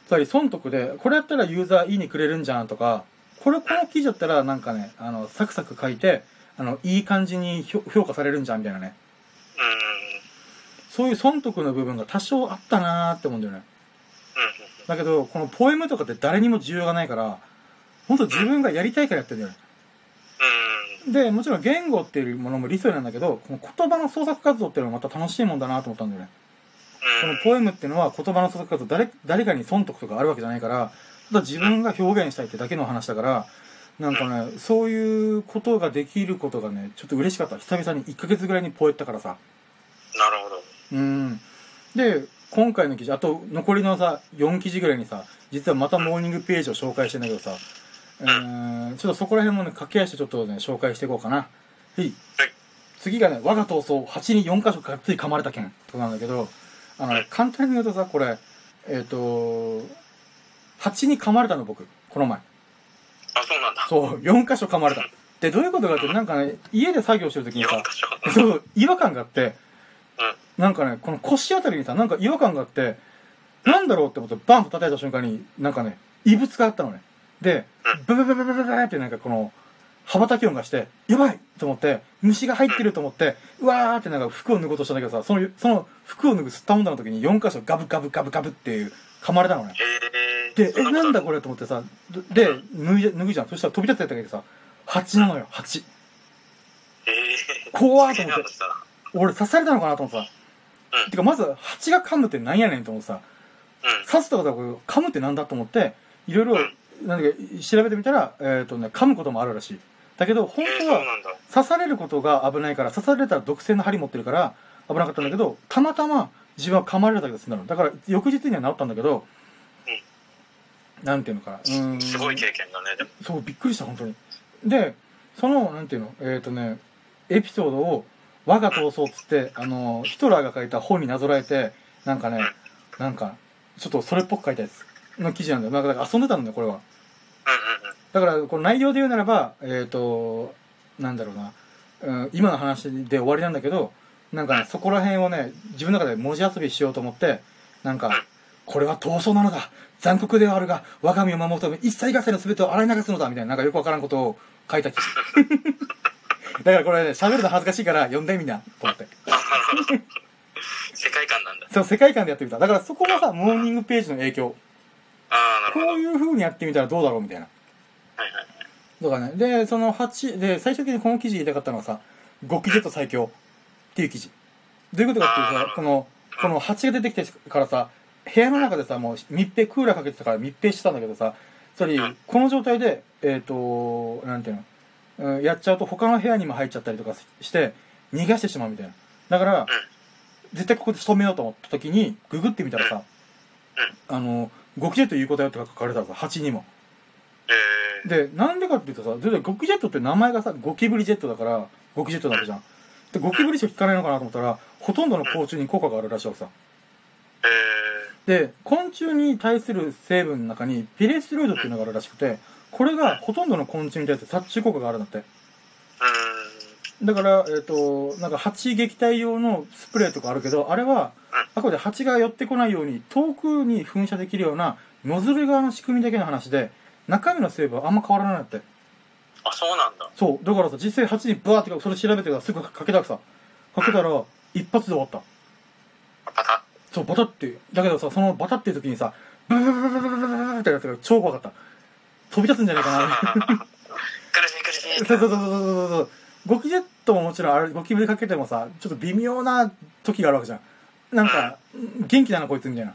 つまり損得で、これやったらユーザーいいねくれるんじゃんとか、これ、この記事だったらなんかね、あの、サクサク書いて、あの、いい感じに評評価されるんじゃんみたいなね。うん。うん。そういう損得の部分が多少あったなーって思うんだよね。だけど、このポエムとかって誰にも需要がないから、本当自分がやりたいからやってるんだよね。うん。で、もちろん言語っていうものも理想なんだけど、この言葉の創作活動っていうのはまた楽しいもんだなと思ったんだよね。このポエムっていうのは言葉の創作活動、誰、誰かに損得とかあるわけじゃないから、ただ自分が表現したいってだけの話だから、なんかね、そういうことができることがね、ちょっと嬉しかった。久々に1ヶ月ぐらいにポエったからさ。なるほど。うん。で、今回の記事、あと残りのさ、4記事ぐらいにさ、実はまたモーニングページを紹介してんだけどさ、うーん、ちょっとそこら辺もね、駆け足でちょっとね、紹介していこうかな。はい。はい。次がね、我が闘争、蜂に4箇所がっつり噛まれた件とかなんだけど、あの、はい簡単に言うとさ、これ、えっ、と、蜂に噛まれたの僕、この前。あ、そうなんだ。そう、4箇所噛まれた。で、どういうことかって、なんかね、家で作業してる時に4さ。そう、違和感があって、うん。なんかね、この腰あたりにさ、なんか違和感があって、なんだろうって思ってバンと叩いた瞬間に、なんかね、異物があったのね。で、ブブブブブブブってなんかこの、羽ばたき音がして、やばいと思って、虫が入ってると思って、うわーってなんか服を脱ごうとしたんだけどさ、その、その服を脱ぐ吸ったもんだの時に4箇所ガブガブガブガブっていう噛まれたのね。で、え、なんだここれと思ってさ、で、脱いじゃ脱ぐじゃん。そしたら飛び立ってたけどさ、蜂なのよ、蜂。怖ーと思って俺刺されたのかなと思ってさ。うんてか、まず、蜂が噛むってなんやねんと思ってさ、うん。刺すとはこれ噛むってなんだと思って、いろいろ、なんだか調べてみたら、えっ、とね、噛むこともあるらしい。だけど、本当は。刺されることが危ないから、刺されたら毒性の針持ってるから、危なかったんだけど、たまたま自分は噛まれただけで済んだの。だから、翌日には治ったんだけど、なんていうのかな。うーんすごい経験だね、でも。そう、びっくりした、本当に。で、その、なんていうの、えっ、とね、エピソードを、我が闘争っつって、あの、ヒトラーが書いた本になぞらえて、なんかね、なんか、ちょっとそれっぽく書いたやつの記事なんだよ。なんか遊んでたんだよ、これは。だから、この内容で言うならば、えっ、と、なんだろうな、うん、今の話で終わりなんだけど、なんかね、そこら辺をね、自分の中で文字遊びしようと思って、なんか、これは闘争なのだ残酷ではあるが、我が身を守るため、一切合切の全てを洗い流すのだみたいな、なんかよくわからんことを書いた記事。だからこれね、喋るの恥ずかしいから読んでみんな、と思って。世界観なんだ。そう、世界観でやってみた。だからそこがさ、モーニングページの影響。ああ、なるほど。こういう風にやってみたらどうだろうみたいな。はいはい。とかね。で、その8、で、最終的にこの記事言いたかったのはさ、ゴキジェット最強っていう記事。どういうことかっていうとさ、この、この蜂が出てきてからさ、部屋の中でさ、もう密閉、クーラーかけてたから密閉してたんだけどさ、つまりうん、この状態で、えっ、と、なんていうの、うん、やっちゃうと他の部屋にも入っちゃったりとかして、逃がしてしまうみたいな。だから、絶対ここで仕留めようと思った時に、ググってみたらさ、あの、ゴキジェット言うことやって書かれたらさ、蜂にも。えー、で、なんでかっていうとさ、ゴキジェットって名前がさ、ゴキブリジェットだから、ゴキジェットなわけじゃん。で、ゴキブリしか効かないのかなと思ったら、ほとんどの甲虫に効果があるらしいわけさ。えで、昆虫に対する成分の中に、ピレステロイドっていうのがあるらしくて、これがほとんどの昆虫に対する殺虫効果があるんだって。だから、えっ、と、なんか蜂撃退用のスプレーとかあるけど、あれは、あくまで蜂が寄ってこないように、遠くに噴射できるような、ノズル側の仕組みだけの話で、中身の成分はあんま変わらないんだって。あ、そうなんだ。そう。だからさ、実際蜂にバーってそれ調べてからすぐかけたくさ。かけたら、一発で終わった。パタそう、バタって。だけどさ、そのバタっていう時にさ、ブブブブブブブブブブってやつが超怖かった。飛び立つんじゃないかな。苦しい苦しい。そうそうそうそうそうそう。ゴキジェットももちろんあれ、ゴキブリかけてもさ、ちょっと微妙な時があるわけじゃん。なんか、元気だなこいつみたいな。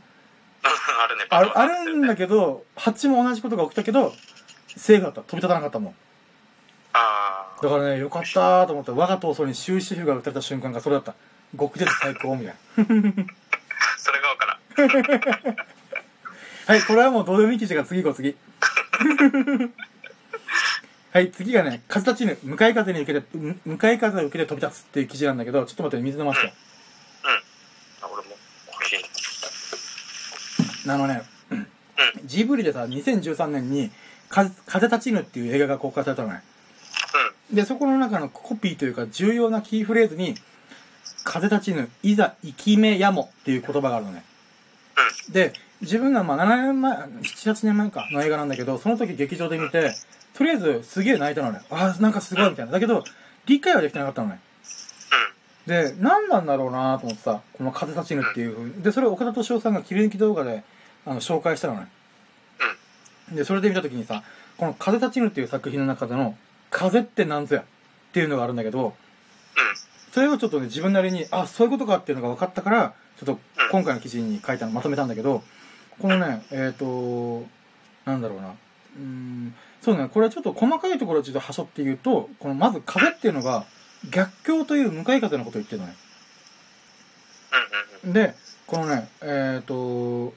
あるね、あるあるんだど。けど、蜂も同じことが起きたけど、セーフだった。飛び立たなかったもん。あだからね、よかったと思って、我が闘争に終止符が打たれた瞬間がそれだった。極絶最高みたいな。あ、それがわからん。はい、これはもうどうでもいい記事が次行こう、次。はい、次がね、風立ちぬ、向かい風に受けて、む向かい風を受けて飛び立つっていう記事なんだけど、ちょっと待って、水飲ませて。あ俺も、コーヒー。あのね、ジブリでさ、2013年に、風風立ちぬっていう映画が公開されたのね。で、そこの中のコピーというか重要なキーフレーズに、風立ちぬ、いざ生き目やもっていう言葉があるのね。で、自分がまあ7年前、7、8年前かの映画なんだけど、その時劇場で見て、とりあえずすげえ泣いたのね。ああ、なんかすごいみたいな。だけど、理解はできてなかったのね。で、何なんだろうなと思ってさ、この風立ちぬっていう風に。で、それを岡田敏夫さんが切り抜き動画で、あの、紹介したのね。で、それで見た時にさ、この風立ちぬっていう作品の中での、風ってなんぞやっていうのがあるんだけど、それをちょっとね、自分なりに、あ、そういうことかっていうのが分かったから、ちょっと今回の記事に書いたの、まとめたんだけど、このね、えっ、と、なんだろうな。うーん、そうね、これはちょっと細かいところをちょっとはしょって言うと、このまず風っていうのが、逆境という向かい風のことを言ってるのね。うん。うん。うん。で、このね、えっ、と、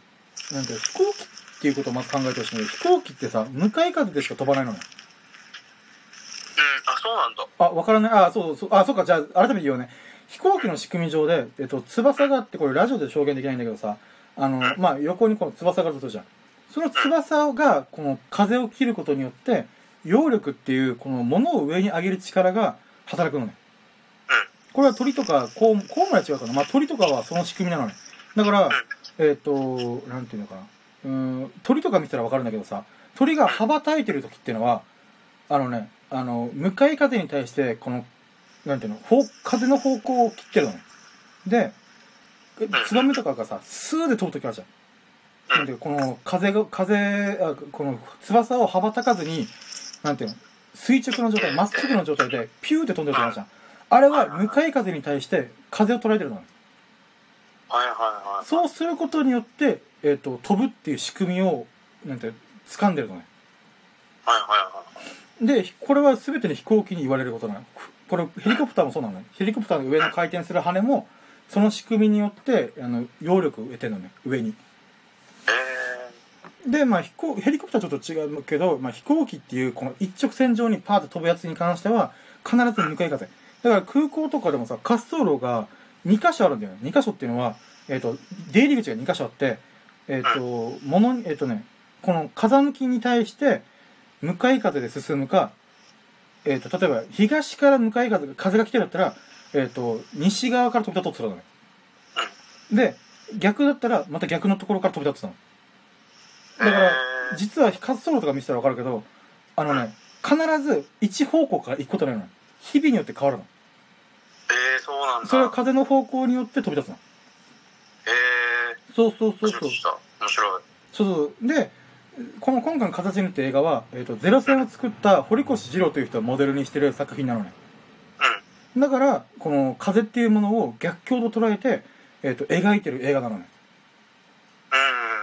なんていうの飛行機っていうことをまず考えてほしいんだけど、飛行機ってさ、向かい風でしか飛ばないのね。うん。あ、そうなんだ。あ、わからない。あ、そうそう。あ、そうか。じゃあ、改めて言おうね。飛行機の仕組み上で、えっと、翼があって、これラジオで表現できないんだけどさ、あの、まあ、横にこの翼があるとするじゃん。その翼が、この風を切ることによって、揚力っていう、この物を上に上げる力が働くのね。これは鳥とか、コウモコウモリは違うかな。まあ、鳥とかはその仕組みなのね。だから、えっ、と、なんていうのかな。うん、鳥とか見たらわかるんだけどさ、鳥が羽ばたいてる時っていうのは、あのね、あの、向かい風に対して、この、なんていうの、風の方向を切ってるのね。で、ツバメとかがさ、スーで飛ぶ時あるじゃん。なんていうかこの風が、風、あこの翼を羽ばたかずに、なんていうの、垂直の状態、まっすぐの状態で、ピューって飛んでる時あるじゃん。あれは向かい風に対して風を捉えてるのね。はいはいはい。そうすることによって、えっ、と、飛ぶっていう仕組みを、なんて、掴んでるのね。はいはいはい。で、これは全ての飛行機に言われることなの。これ、ヘリコプターもそうなのね。ヘリコプターの上の回転する羽も、その仕組みによって、あの、揚力を得てるのね、上に。えで、まあ、飛行、ヘリコプターちょっと違うけど、まあ、飛行機っていう、この一直線上にパーッと飛ぶやつに関しては、必ず向かい風。だから空港とかでもさ、滑走路が2箇所あるんだよね。2箇所っていうのは、えっ、と、出入り口が2箇所あって、えっ、と、ものに、えっ、とね、この風向きに対して、向かい風で進むか、えっ、と、例えば、東から向かい風が、風が来てるだったら、えっ、と、西側から飛び立とうとするのね。で、逆だったら、また逆のところから飛び立つの。だから、実は滑走路とか見せたらわかるけど、あのね、必ず一方向から行くことないのよ。日々によって変わるの。えー、そうなんだ。それは風の方向によって飛び立つの。えそうそうー、そうそう。面白い。そうそう。で、この今回の形にって映画は、えっ、と、ゼロ戦を作った堀越二郎という人をモデルにしてる作品なのね。うん。だから、この風っていうものを逆境と捉えて、えっ、と、描いてる映画なのね。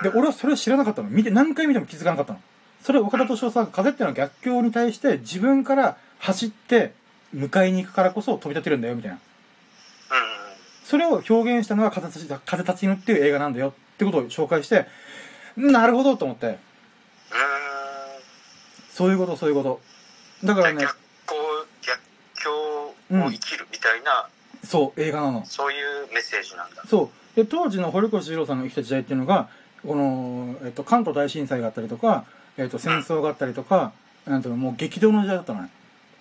うん。で、俺はそれを知らなかったの。見て、何回見ても気づかなかったの。それ岡田敏夫さんが風っていうのは逆境に対して自分から走って迎えに行くからこそ飛び立てるんだよ、みたいな。うん。それを表現したのが風立ち風立ちぬっていう映画なんだよってことを紹介して、なるほどと思って、うん。そういうこと、そういうこと。だからね逆、を生きるみたいな、そう、映画なの。そういうメッセージなんだ。そう。で、当時の堀越二郎さんが生きた時代っていうのが、この、えっと、関東大震災があったりとか、えっと、戦争があったりとか、なんていうの、もう激動の時代だったのね。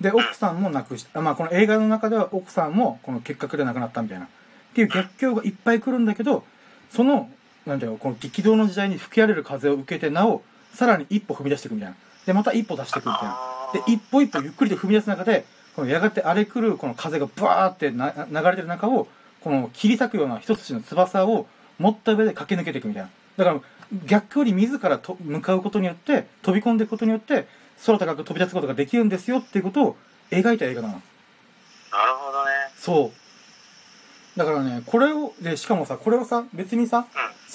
で、奥さんも亡くした。まあ、この映画の中では奥さんも、この結核で亡くなったみたいな。っていう逆境がいっぱい来るんだけど、その、なんていうの、この激動の時代に吹き荒れる風を受けて、なお、さらに一歩踏み出していくみたいな。で、また一歩出していくみたいな。で、一歩一歩ゆっくりと踏み出す中で、このやがて荒れ狂うこの風がブワーってな流れてる中を、この切り裂くような一筋の翼を持った上で駆け抜けていくみたいな。だから、逆境に自らと向かうことによって、飛び込んでいくことによって、空高く飛び立つことができるんですよっていうことを描いた映画なの。なるほどね。そう。だからね、これを、で、しかもさ、これをさ、別にさ、うん。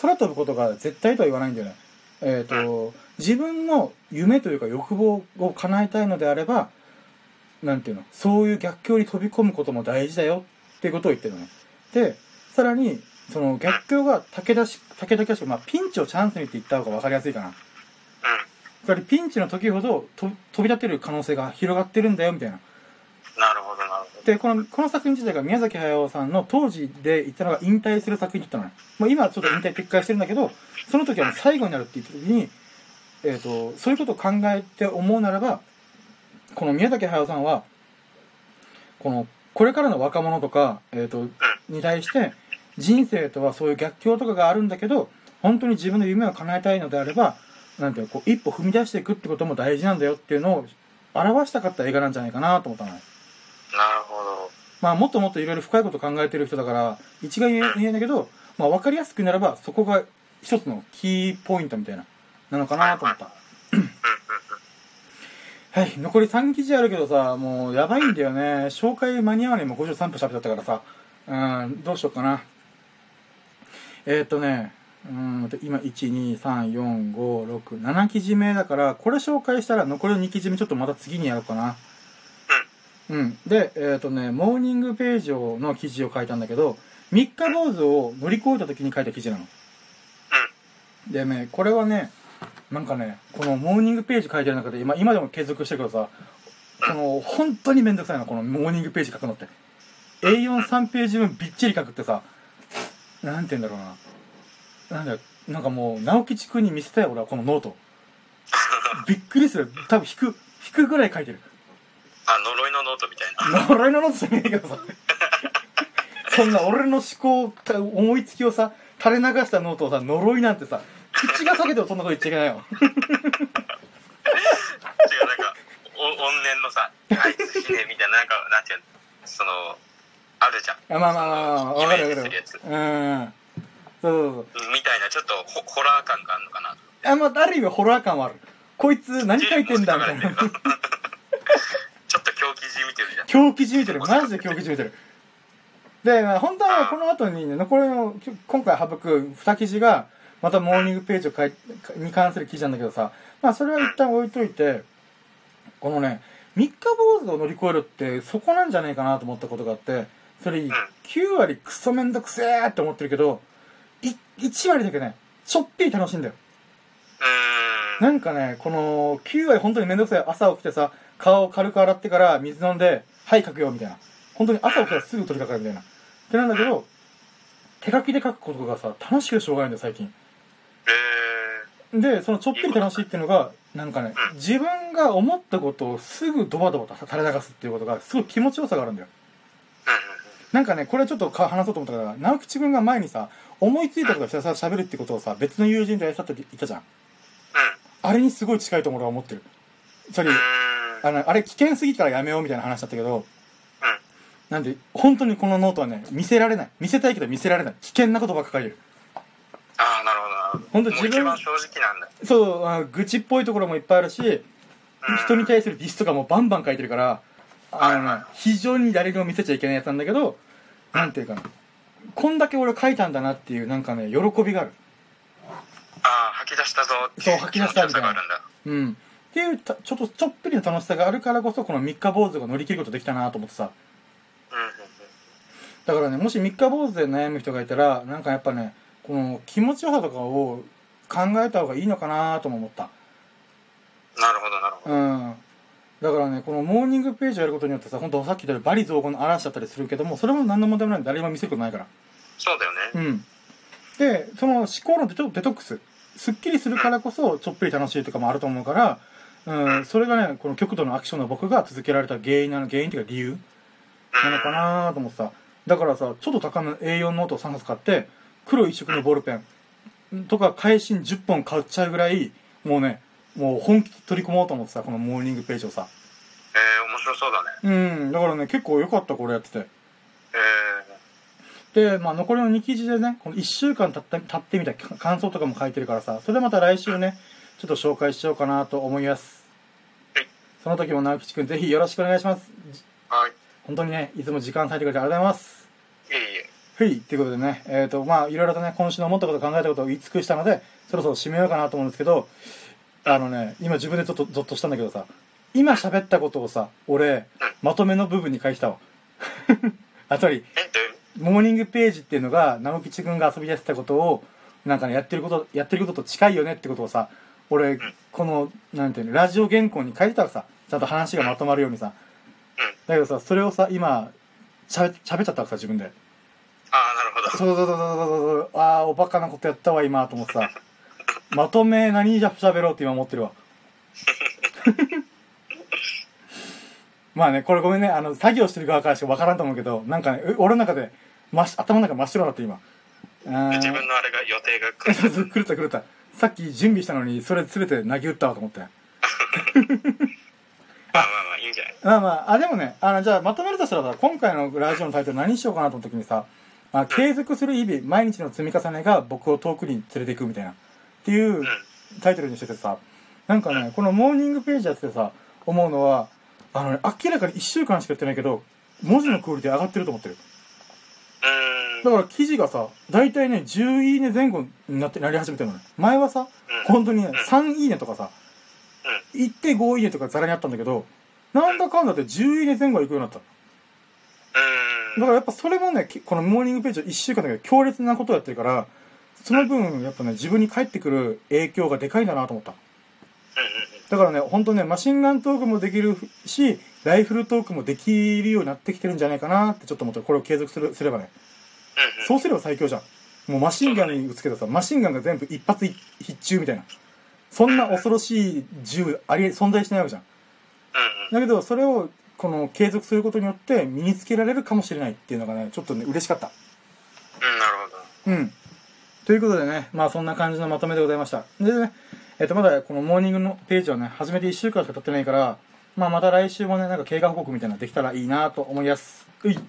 空飛ぶことが絶対とは言わないんだよね。えっ、と、自分の夢というか欲望を叶えたいのであれば、なんていうの、そういう逆境に飛び込むことも大事だよっていうことを言ってるのね。で、さらに、その逆境が武田し、武田家しまあピンチをチャンスにって言った方が分かりやすいかな。うん。つまりピンチの時ほどと飛び立てる可能性が広がってるんだよみたいな。なるほど、なるほど。で、この、この作品自体が宮崎駿さんの当時で言ったのが引退する作品だったのね。まあ今はちょっと引退撤回してるんだけど、その時は最後になるって言った時に、えっ、と、そういうことを考えて思うならば、この宮崎駿さんは、この、これからの若者とか、えっ、と、に対して、人生とはそういう逆境とかがあるんだけど、本当に自分の夢を叶えたいのであれば、なんていうの、こう、一歩踏み出していくってことも大事なんだよっていうのを表したかった映画なんじゃないかなと思ったのね。なるほど。まあ、もっともっといろいろ深いこと考えてる人だから、一概に言え言えないけど、まあ、わかりやすくならば、そこが一つのキーポイントみたいな、なのかなと思った。はい、残り3記事あるけどさ、もうやばいんだよね。紹介間に合わないもう53分喋っちゃったからさ。うん、どうしようかな。えー、っとね、うーんと今、1、2、3、4、5、6、7記事目だから、これ紹介したら残りの2記事目ちょっとまた次にやろうかな。うん。で、えーっとね、モーニングページをの記事を書いたんだけど、三日坊主を乗り越えた時に書いた記事なの。でね、これはね、なんかね、このモーニングページ書いてる中で、今、今でも継続してるけどさ、この、本当にめんどくさいな、このモーニングページ書くのって。A43 ページ分びっちり書くってさ、なんて言うんだろうな。なんだよ、なんかもう、直吉くんに見せたい俺はこのノート。びっくりする。多分引く、引くぐらい書いてる。あ、呪いのノートみたいな。呪いのノートじゃねえけどさ。そんな俺の思考、思いつきをさ、垂れ流したノートをさ、呪いなんてさ、口が裂けてもそんなこと言っちゃいけないよ。違う、なんか、お怨念のさ、あいつ死ねみたいな、なんか、なんていうの、その、あるじゃん。あまあまあまあまあ、わかるわかる。うん。そうそうそう。みたいな、ちょっとホホラー感があるのかな。あ、まあ、ある意味ホラー感はある。こいつ何書いてんだみたいな。ちょっと狂気じみてるじゃん。狂気じみてる。マジで狂気じみてる。で、まあ、本当はこの後にね、残りの、き今回省く二記事が、またモーニングページを書いに関する記事なんだけどさ、まあ、それは一旦置いといて、このね、三日坊主を乗り越えるって、そこなんじゃないかなと思ったことがあって、それ、9割クソめんどくせーって思ってるけど、い1割だけね、ちょっぴり楽しいんだよ。なんかね、この、9割本当にめんどくさい。朝起きてさ、顔を軽く洗ってから水飲んで、はい書くよ、みたいな。本当に朝起きたらすぐ取り掛かるみたいな。ってなんだけど、手書きで書くことがさ、楽しくてしょうがないんだよ、最近。えで、そのちょっぴり楽しいっていうのが、なんかね、自分が思ったことをすぐドバドバと垂れ流すっていうことが、すごい気持ちよさがあるんだよ。ー。うんうんなんかね、これちょっとか話そうと思ったから、直吉くんが前にさ、思いついたことをひたすら喋るってことをさ、別の友人とやったって言ったじゃん。あれにすごい近いと俺は思ってる。それうん。うーん。あの、あれ危険すぎたらやめようみたいな話だったけど、なんで、本当にこのノートはね、見せられない。見せたいけど見せられない。危険なことばっか書いてる。ああ、なるほどな。あ、ほんと自分一番正直なんだ。そう、あ愚痴っぽいところもいっぱいあるし、うん人に対するディスとかもバンバン書いてるから、あのね、非常に誰にも見せちゃいけないやつなんだけど、なんていうかな。こんだけ俺書いたんだなっていう、なんかね、喜びがある。ああ、吐き出したぞそう吐き出したみたいな。うん。っていうた、ちょっと、ちょっぴりの楽しさがあるからこそ、この三日坊主が乗り切ることできたなと思ってさ。うんうんうん。だからね、もし三日坊主で悩む人がいたら、なんかやっぱね、この気持ちよさとかを考えた方がいいのかなとも思った。なるほど、なるほど。うん。だからね、このモーニングページをやることによってさ、本当さっき言ったようにバリ雑言の嵐だったりするけども、それも何の問題もない誰にも見せることないから。そうだよね。うん。で、その思考のデトデトックス、すっきりするからこそ、ちょっぴり楽しいとかもあると思うから、うん、それがね、この極度のアクションの僕が続けられた原因なの、原因っていうか理由なのかなと思ってさ。だからさ、ちょっと高めの A4 ノートを3冊買って、黒一色のボールペンとか、会心10本買っちゃうぐらい、もうね、もう本気で取り組もうと思ってさ、このモーニングページをさ。えー、面白そうだね。うん、だからね、結構良かった、これやってて。えで、まあ、残りの2記事でね、この1週間経った経ってみた感想とかも書いてるからさ、それでまた来週ね、ちょっと紹介しようかなと思いますはい。その時も直吉くんぜひよろしくお願いします。ー、はい。本当にね、いつも時間割いてくれてありがとうございます。いえいえ。はい、ということでね、えっ、と、まあ、いろいろとね、今週の思ったこと考えたことを言い尽くしたので、そろそろ締めようかなと思うんですけど、あのね、今自分でちょっとゾッとしたんだけどさ、今喋ったことをさ、俺、まとめの部分に書いてたわ。あ、つまり、モーニングページっていうのが、直吉くんが遊び出してたことを、なんかね、やってること、やってることと近いよねってことをさ、俺、この、なんていうの、ラジオ原稿に書いてたらさ、ちゃんと話がまとまるようにさ。だけどさ、それをさ、今、喋喋っちゃったわけさ、自分で。ほど。そうそうそうそうそうそう、ああ、おバカなことやったわ、今、と思ってさ。まとめ何じゃ喋ろうって今思ってるわ。まあね、これごめんね、あの、作業してる側からしかわからんと思うけど、なんかね、う俺の中で、まし、頭の中真っ白になって今。自分のあれが予定が来る。狂った 狂った。さっき準備したのに、それ全て投げ打ったわと思って。まあまあまあ、いいんじゃない？まあまあ、あ、でもね、あの、じゃあまとめるとしたらさ、今回のラジオのタイトル何にしようかなと思った時にさ、あ継続する日々、毎日の積み重ねが僕を遠くに連れていくみたいな、っていううん。タイトルにしててさ、なんかね、このモーニングページやっててさ、思うのは、あのね、明らかに1週間しかやってないけど、文字のクオリティ上がってると思ってる。だから記事がさ、大体ね、10いいね前後になって、なり始めてるのね。前はさ、うん。本当にね、3いいねとかさ、うん。1.5いいねとかざらにあったんだけど、なんだかんだで10いいね前後は行くようになった。うん。だからやっぱそれもね、きこのモーニングページを1週間だけど強烈なことをやってるから、その分、やっぱね、自分に返ってくる影響がでかいんだなと思った。だからね、ほんとね、マシンガントークもできるし、ライフルトークもできるようになってきてるんじゃないかなってちょっと思って、これを継続するすればね。そうすれば最強じゃん。もうマシンガンに撃つけどさ、マシンガンが全部一発一必中みたいな。そんな恐ろしい銃ありえ、存在しないわけじゃん。だけど、それを、この継続することによって身につけられるかもしれないっていうのがね、ちょっとね、嬉しかった。うん、なるほど。うん。ということでね、まあそんな感じのまとめでございました。でね、えっ、と、まだこのモーニングのページはね、始めて1週間しか経ってないから、まあまた来週もね、なんか経過報告みたいなのできたらいいなと思います。うい。はい。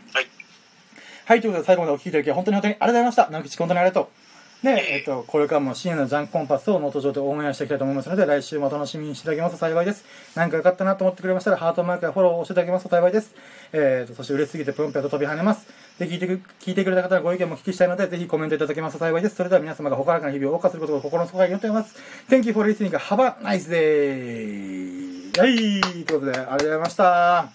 はい、ということで最後までお聞きいただき本当に本当にありがとうございました。直吉本当にありがとう。で、えっ、と、これからも深夜のジャンクコンパスをノート上で応援していきたいと思いますので、来週もお楽しみにしていただけますと幸いです。何か良かったなと思ってくれましたら、ハートマークやフォローを押していただけますと幸いです。えーと、そして嬉しすぎてぷんぷんと飛び跳ねます。で、聞いてく、聞いてくれた方のご意見もお聞きしたいので、ぜひコメントいただけますと幸いです。それでは皆様がほからかな日々を謳歌することを心の底から祈っております。Thank you for listening. Have a nice day! はい、ということで、ありがとうございました。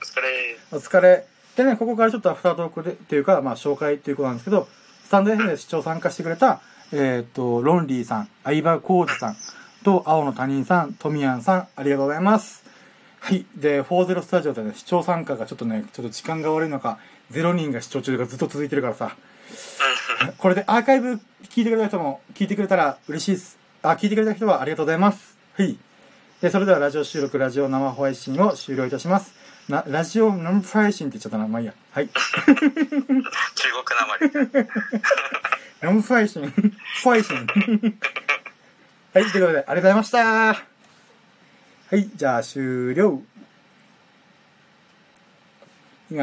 お疲れ。お疲れ。でね、ここからちょっとアフタートークで、っていうか、まあ、紹介っていうことなんですけど、スタンド FM で視聴参加してくれた、えっ、と、ロンリーさん、相葉浩二さん、と、青の他人さん、トミヤンさん、ありがとうございます。はい。で、40スタジオでね、視聴参加がちょっとね、ちょっと時間が悪いのか、0人が視聴中がずっと続いてるからさ、これでアーカイブ聞いてくれた人も聞いてくれたら嬉しいです。あ、聞いてくれた人はありがとうございます。はい。で、それではラジオ収録、ラジオ生配信を終了いたします。な、ラジオ生配信って言っちゃったな。まあいいや。はい。中国なまり。生配信。配信。はい、ということで、ありがとうございました。はい、じゃあ終了。